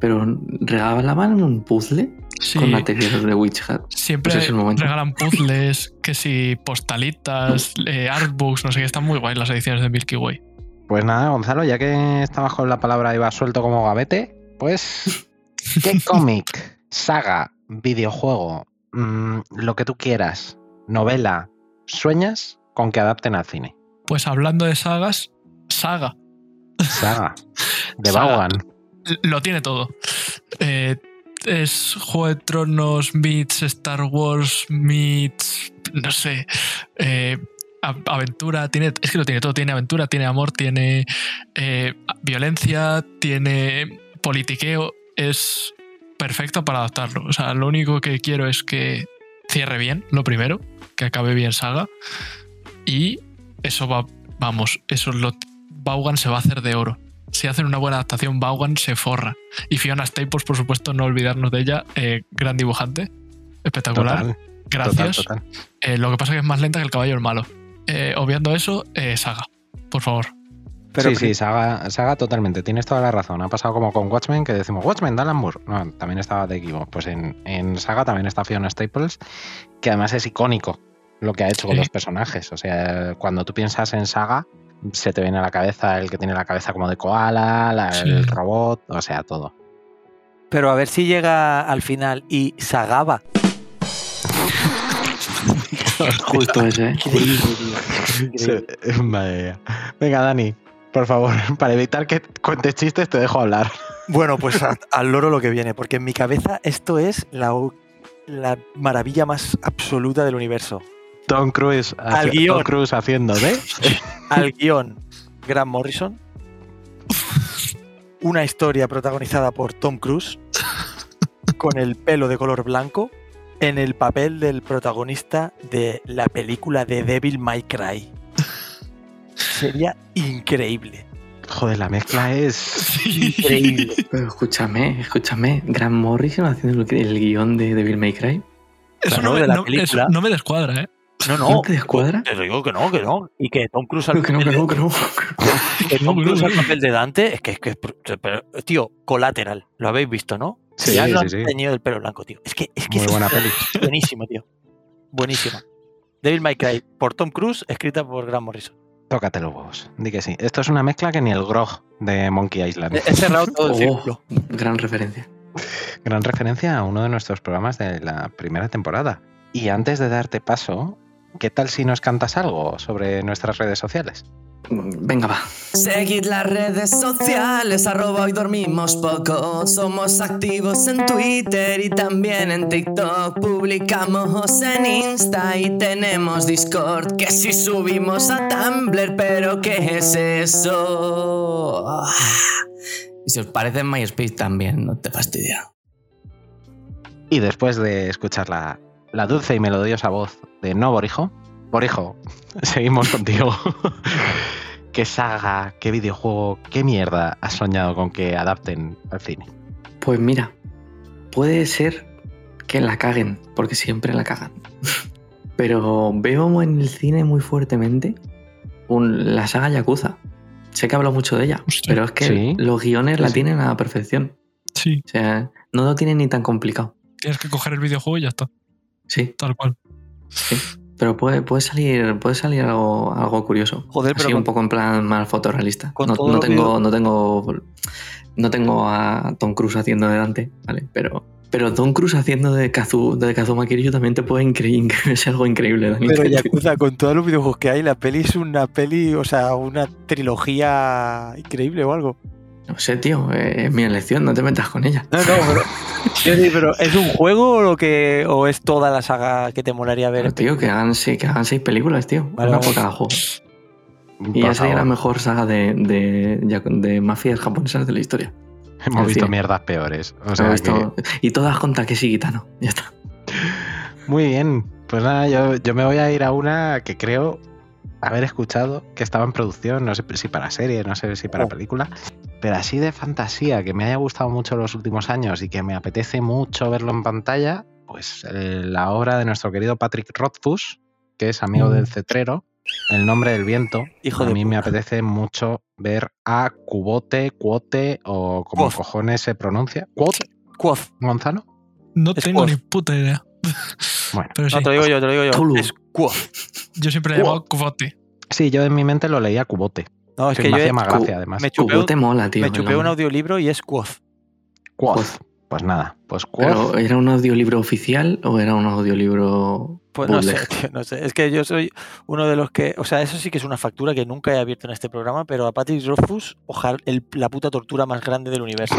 Pero regalaban un puzzle Sí. con materiales de Witch Hat. Siempre Ese es el momento. regalan puzzles, que si postalitas, eh, artbooks, no sé qué, están muy guays las ediciones de Milky Way. Pues nada, Gonzalo, ya que estabas con la palabra vas suelto como gavete, pues. ¿Qué cómic, saga, videojuego, mm, lo que tú quieras, novela, sueñas con que adapten al cine? Pues hablando de sagas, Saga. Saga. De. Vaughan. Lo tiene todo. Eh, es Juego de Tronos, meets Star Wars, meets. No sé. eh, aventura, tiene, es que lo tiene todo. Tiene aventura, tiene amor, tiene eh, violencia, tiene politiqueo. Es perfecto para adaptarlo. O sea, lo único que quiero es que cierre bien, lo primero, que acabe bien Saga. Y eso va, vamos, eso lo, Vaughan se va a hacer de oro. Si hacen una buena adaptación, Vaughan se forra. Y Fiona Staples, por supuesto, no olvidarnos de ella, eh, gran dibujante, espectacular. Total. Gracias. Total, total. Eh, lo que pasa es que es más lenta que el caballo del malo. Eh, obviando eso, eh, Saga, por favor. Pero sí, sí, saga, saga totalmente. Tienes toda la razón. Ha pasado como con Watchmen, que decimos, Watchmen, Alan Moore. No, también estaba de equipo. Pues en, en Saga también está Fiona Staples, que además es icónico lo que ha hecho con los personajes. O sea, cuando tú piensas en Saga, se te viene a la cabeza el que tiene la cabeza como de koala, la- Sí. el robot, o sea, todo. Pero a ver si llega al final y Sagaba. Justo ese, ¿eh? Madre mía. Venga, Dani, por favor, para evitar que cuentes chistes, te dejo hablar. Bueno, pues a- al loro lo que viene, porque en mi cabeza esto es la, la maravilla más absoluta del universo. Tom Cruise, Al guion. Tom Cruise haciendo de. Al guion Grant Morrison. Una historia protagonizada por Tom Cruise, con el pelo de color blanco, en el papel del protagonista de la película de Devil May Cry. Sería increíble. Joder, la mezcla es. Increíble. Pero escúchame, escúchame. Grant Morrison haciendo el, el guion de Devil May Cry. Eso Claro, no, me, de la no- película. eso no me descuadra, ¿eh? No, ¿No no. te descuadra? Te digo que no, que no. Y que Tom Cruise al Que no, que no, que no. que Tom No, Cruise no, al no. papel de Dante es que es que pero, tío, colateral. Lo habéis visto, ¿no? Sí, ya lo sí, han sí. teñido el pelo blanco, tío. Es que es que Muy es buena peli. buenísimo, tío. Buenísima. Devil May Cry por Tom Cruise, escrita por Grant Morrison. Tócate los huevos. Di que sí. Esto es una mezcla que ni el grog de Monkey Island. He he cerrado todo el Oh, círculo. gran referencia. Gran referencia a uno de nuestros programas de la primera temporada. Y antes de darte paso, ¿qué tal si nos cantas algo sobre nuestras redes sociales? Venga, va. Seguid las redes sociales, arroba hoy dormimos poco. Somos activos en Twitter y también en TikTok. Publicamos en Insta y tenemos Discord. Que si subimos a Tumblr, pero ¿qué es eso? Ah. Y si os parece en MySpace también, no te fastidia. Y después de escuchar la, la dulce y melodiosa voz de No Borijo, Borijo, seguimos contigo. ¿Qué saga, qué videojuego, qué mierda has soñado con que adapten al cine? Pues mira, puede ser que la caguen, porque siempre la cagan. Pero veo en el cine muy fuertemente un- la saga Yakuza. Sé que hablo mucho de ella, Hostia. pero es que Sí. los guiones la Sí. tienen a la perfección. Sí, O sea, no lo tienen ni tan complicado. tienes que coger el videojuego y ya está, Sí, tal cual. pero puede, puede salir, puede salir algo, algo curioso. Joder, pero Así con- un poco en plan más fotorrealista. No, tengo, no tengo. No tengo a Tom Cruise haciendo de Dante, ¿vale? Pero. Pero Tom Cruise haciendo de, Kazu, de Kazuma Kiryu también te puede increíble, es algo increíble, Dani. Pero Yakuza, con todos los videojuegos que hay, la peli es una peli, o sea, una trilogía increíble o algo. No sé, tío, eh, es mi elección, no te metas con ella. No, no, pero, ¿es un juego o, lo que, o es toda la saga que te molaría ver? Pero, tío, que hagan, sí, que hagan seis películas, tío. Vale, una por cada juego. Y ya sería la mejor saga de, de, de mafias japonesas de la historia. Hemos visto mierdas peores. O He sea visto- Y todas con Takeshi Gitano. Ya está. que- Muy bien. Pues nada, yo, yo me voy a ir a una que creo haber escuchado que estaba en producción, no sé si para serie, no sé si para Oh. película. Pero así de fantasía que me haya gustado mucho en los últimos años y que me apetece mucho verlo en pantalla, pues eh, la obra de nuestro querido Patrick Rothfuss, que es amigo Mm. del cetrero, El nombre del viento. Hijo a de mí me apetece mucho ver a Cubote, Cuote o como cojones se pronuncia. ¿Cuot, Quoth. Gonzalo? No Es tengo Quoth. ni puta idea. Bueno, Pero sí, No, te lo digo yo, te lo digo yo. Es Quoth. yo siempre le he llamado Cubote. sí, yo en mi mente lo leía Cubote. No, es que que me yo hacía más gracia, además. me chupé, un, Cubote mola, tío. me chupé un audiolibro y es Quoth. Quoth. Pues nada, pues. ¿Pero era un audiolibro oficial o era un audiolibro Pues no sé, tío, no sé. Es que yo soy uno de los que. O sea, eso sí que es una factura que nunca he abierto en este programa, pero a Patrick Rothfuss, ojalá la puta tortura más grande del universo.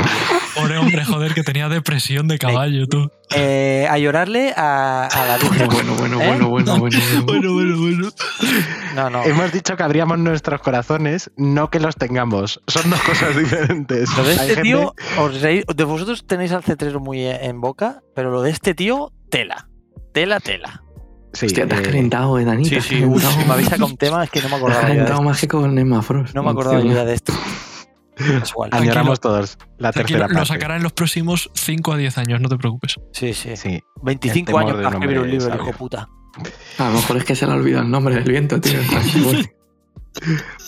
Pobre hombre, joder, que tenía depresión de caballo, tú. Eh, a llorarle a, a la luz. Bueno, bueno, ¿Eh? bueno, bueno, bueno, bueno. Bueno, bueno, bueno. No, no. Hemos dicho que abríamos nuestros corazones, no que los tengamos. Son dos cosas diferentes. Hay este gente- tío, os de vosotros tenéis al cetrero muy en boca, pero lo de este tío, tela. Tela, tela. Sí, Hostia, te has eh, calentado, eh, Dani. te Sí, has sí, calentado. uy, me habéis sacado un tema, es que no me Te has acordaba yo de calentado más que con Emma Frost. No me acordaba yo de esto. Añoramos todos la tercera lo parte. sacará en los próximos 5 a 10 años, no te preocupes. Sí, sí. Sí, 25 El temor años para escribir un libro, hijo puta. A lo mejor es que se le ha olvidado el nombre del viento, tío.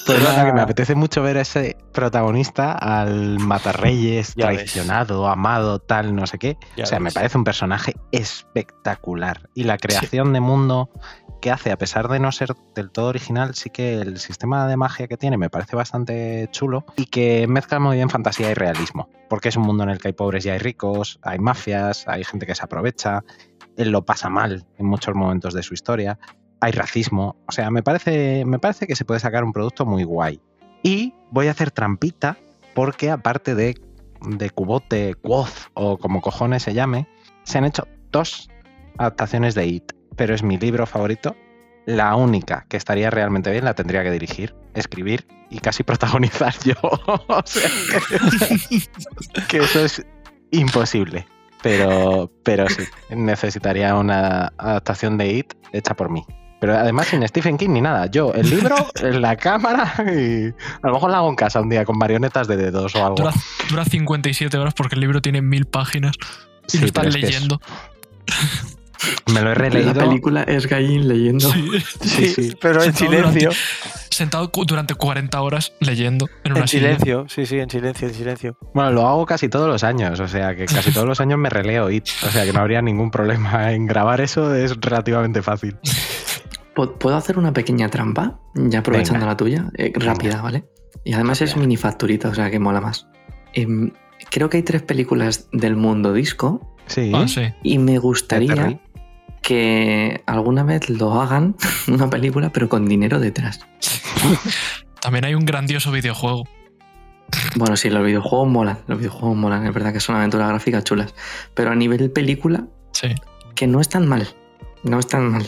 Pues nada, que me apetece mucho ver a ese protagonista, al matarreyes, Ya ves. traicionado, amado, tal, no sé qué. Ya o sea, me parece un personaje espectacular. Y la creación de mundo que hace, a pesar de no ser del todo original, sí que el sistema de magia que tiene me parece bastante chulo y que mezcla muy bien fantasía y realismo. Porque es un mundo en el que hay pobres y hay ricos, hay mafias, hay gente que se aprovecha, él lo pasa mal en muchos momentos de su historia hay racismo. O sea, me parece, me parece que se puede sacar un producto muy guay. Y voy a hacer trampita porque aparte de, Cubote, Quoth o como cojones se llame, se han hecho dos adaptaciones de It, pero es mi libro favorito. La única que estaría realmente bien la tendría que dirigir, escribir y casi protagonizar yo. o sea, que, que eso es imposible. Pero, pero sí, necesitaría una adaptación de It hecha por mí. Pero además sin Stephen King ni nada. Yo, el libro, en la cámara y a lo mejor la hago en casa un día con marionetas de dedos o algo. Dura, dura 57 horas porque el libro tiene mil páginas y Sí, lo están pero es que es- leyendo. me lo he releído. La película es Gallín leyendo. Sí. Sí, sí. Pero en Sentado silencio. Sentado durante 40 horas leyendo en una En silla. silencio, sí, sí, en silencio, en silencio. Bueno, lo hago casi todos los años, o sea que casi todos los años me releo It, o sea que no habría ningún problema en grabar eso, es relativamente fácil. ¿Pu- ¿Puedo hacer una pequeña trampa? Ya aprovechando Venga. la tuya. Eh, rápida, ¿vale? Y además es mini facturita, o sea que mola más. Em, creo que hay tres películas del mundo disco Sí, Ah, sí. y me gustaría que alguna vez lo hagan, una película, pero con dinero detrás. También hay un grandioso videojuego. Bueno, sí, los videojuegos molan, los videojuegos molan, es verdad que son aventuras gráficas chulas, pero a nivel película, Sí. que no es tan mal, no es tan mal,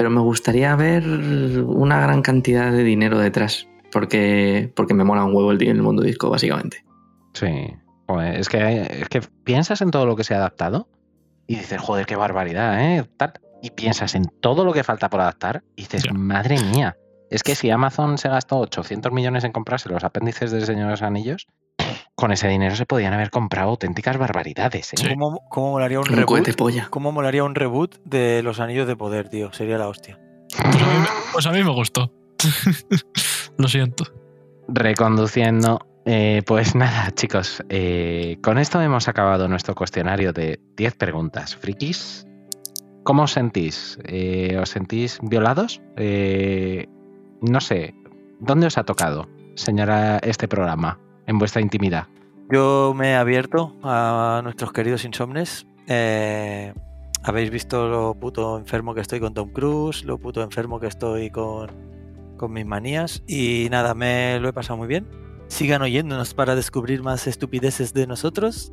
pero me gustaría ver una gran cantidad de dinero detrás, porque, porque me mola un huevo el, el mundo disco, básicamente. Sí. Joder, es, que, es que piensas en todo lo que se ha adaptado y dices, joder, qué barbaridad, ¿eh? Tal. Y piensas en todo lo que falta por adaptar y dices, madre mía. Es que si Amazon se gastó 800 millones en comprarse los apéndices del Señor de los Anillos, con ese dinero se podían haber comprado auténticas barbaridades, ¿eh? Sí. ¿Cómo, cómo molaría un, Un reboot? cohete polla. ¿Cómo molaría un reboot de Los Anillos de Poder, tío? Sería la hostia. Pues a mí, me- pues a mí me gustó. Lo siento. Reconduciendo. eh, pues nada, chicos, eh, con esto hemos acabado nuestro cuestionario de 10 preguntas. Frikis, ¿cómo os sentís? Eh, ¿Os sentís violados? Eh, no sé, ¿dónde os ha tocado, señora, este programa? En vuestra intimidad. Yo me he abierto a nuestros queridos insomnes. Eh, Habéis visto lo puto enfermo que estoy con Tom Cruise, lo puto enfermo que estoy con, con mis manías. Y nada, me lo he pasado muy bien. Sigan oyéndonos para descubrir más estupideces de nosotros.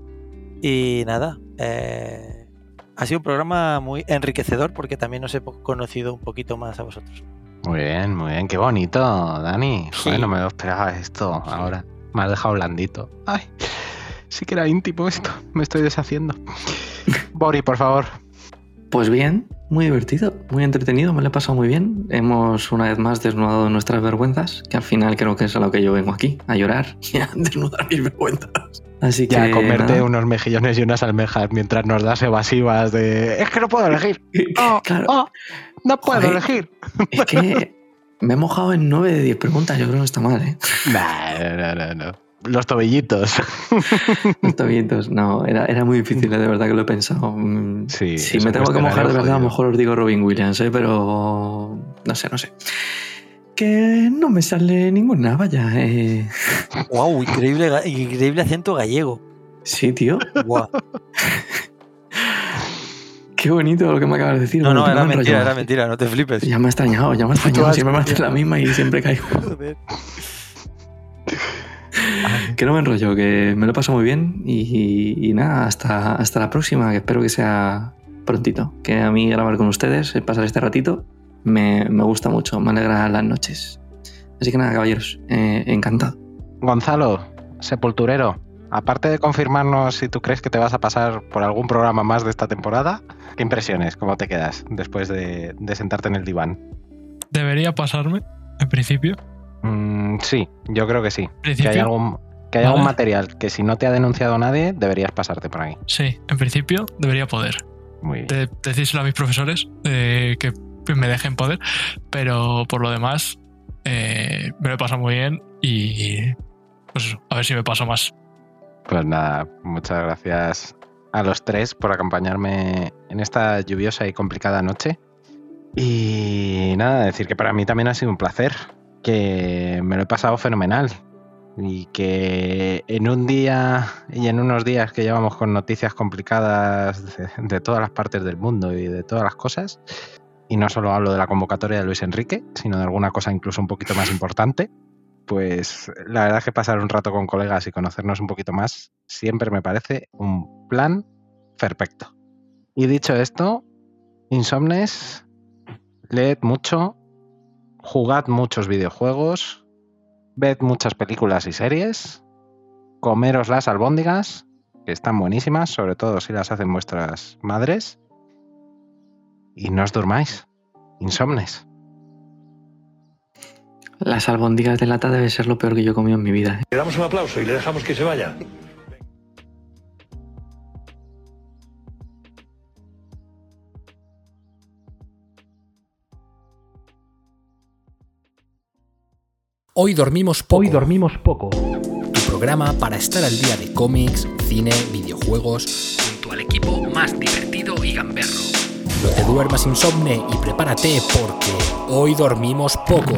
Y nada, eh, ha sido un programa muy enriquecedor porque también os he conocido un poquito más a vosotros. Muy bien, muy bien, qué bonito, Dani. Sí. Joder, no me lo esperaba esto ahora. Me ha dejado blandito. Ay, sí que era íntimo esto. Me estoy deshaciendo. Bori, por favor. Pues bien, muy divertido, muy entretenido, me lo he pasado muy bien. Hemos una vez más desnudado nuestras vergüenzas, que al final creo que es a lo que yo vengo aquí, a llorar y a desnudar mis vergüenzas. Así que. Ya, comerte unos mejillones y unas almejas mientras nos das evasivas de. Es que no puedo elegir. Oh, Claro. oh, no puedo Joder. elegir. Es que me he mojado en 9 de 10 preguntas, yo creo que está mal, ¿eh? Nah, no, no, no. Los tobillitos. Los tobillitos, no, era, era muy difícil, de verdad que lo he pensado. Mm, Sí, si me tengo que mojar de verdad, a lo mejor os digo Robin Williams, ¿eh? pero no sé, no sé. Que no me sale ninguna, vaya. Eh... Wow, increíble, increíble acento gallego. Sí, tío. Guau. Qué bonito lo que me acabas de decir. No, no, era mentira, era mentira, no te flipes. Ya me ha extrañado, ya me ha extrañado. Siempre me haces la misma y siempre caigo. Joder. Que no me enrollo, que me lo paso muy bien y, y nada, hasta, hasta la próxima, que espero que sea prontito. Que a mí grabar con ustedes, eh, pasar este ratito, me, me gusta mucho, me alegra las noches. Así que nada, caballeros, eh, encantado. Gonzalo, sepulturero, aparte de confirmarnos si tú crees que te vas a pasar por algún programa más de esta temporada, ¿qué impresiones? ¿Cómo te quedas después de, de sentarte en el diván? Debería pasarme, en principio. Mm, sí, yo creo que sí. Que hay algún, que hay Vale. algún material que si no te ha denunciado nadie, deberías pasarte por ahí. Sí, en principio debería poder. Muy bien. De, decírselo a mis profesores eh, que me dejen poder, pero por lo demás eh, me lo he pasado muy bien y pues eso, a ver si me paso más. Pues nada, muchas gracias a los tres por acompañarme en esta lluviosa y complicada noche. Y nada, decir que para mí también ha sido un placer, que me lo he pasado fenomenal y que en un día y en unos días que llevamos con noticias complicadas de, todas las partes del mundo y de todas las cosas, y no solo hablo de la convocatoria de Luis Enrique, sino de alguna cosa incluso un poquito más importante, pues la verdad es que pasar un rato con colegas y conocernos un poquito más siempre me parece un plan perfecto. Y dicho esto, insomnes, leed mucho, jugad muchos videojuegos, ved muchas películas y series, comeros las albóndigas, que están buenísimas, sobre todo si las hacen vuestras madres, y no os durmáis, insomnes. Las albóndigas de lata debe ser lo peor que yo he comido en mi vida. ¿eh? Le damos un aplauso y le dejamos que se vaya. Hoy dormimos poco. Hoy dormimos poco. Tu programa para estar al día de cómics, cine, videojuegos, junto al equipo más divertido y gamberro. No te duermas insomne y prepárate porque hoy dormimos poco.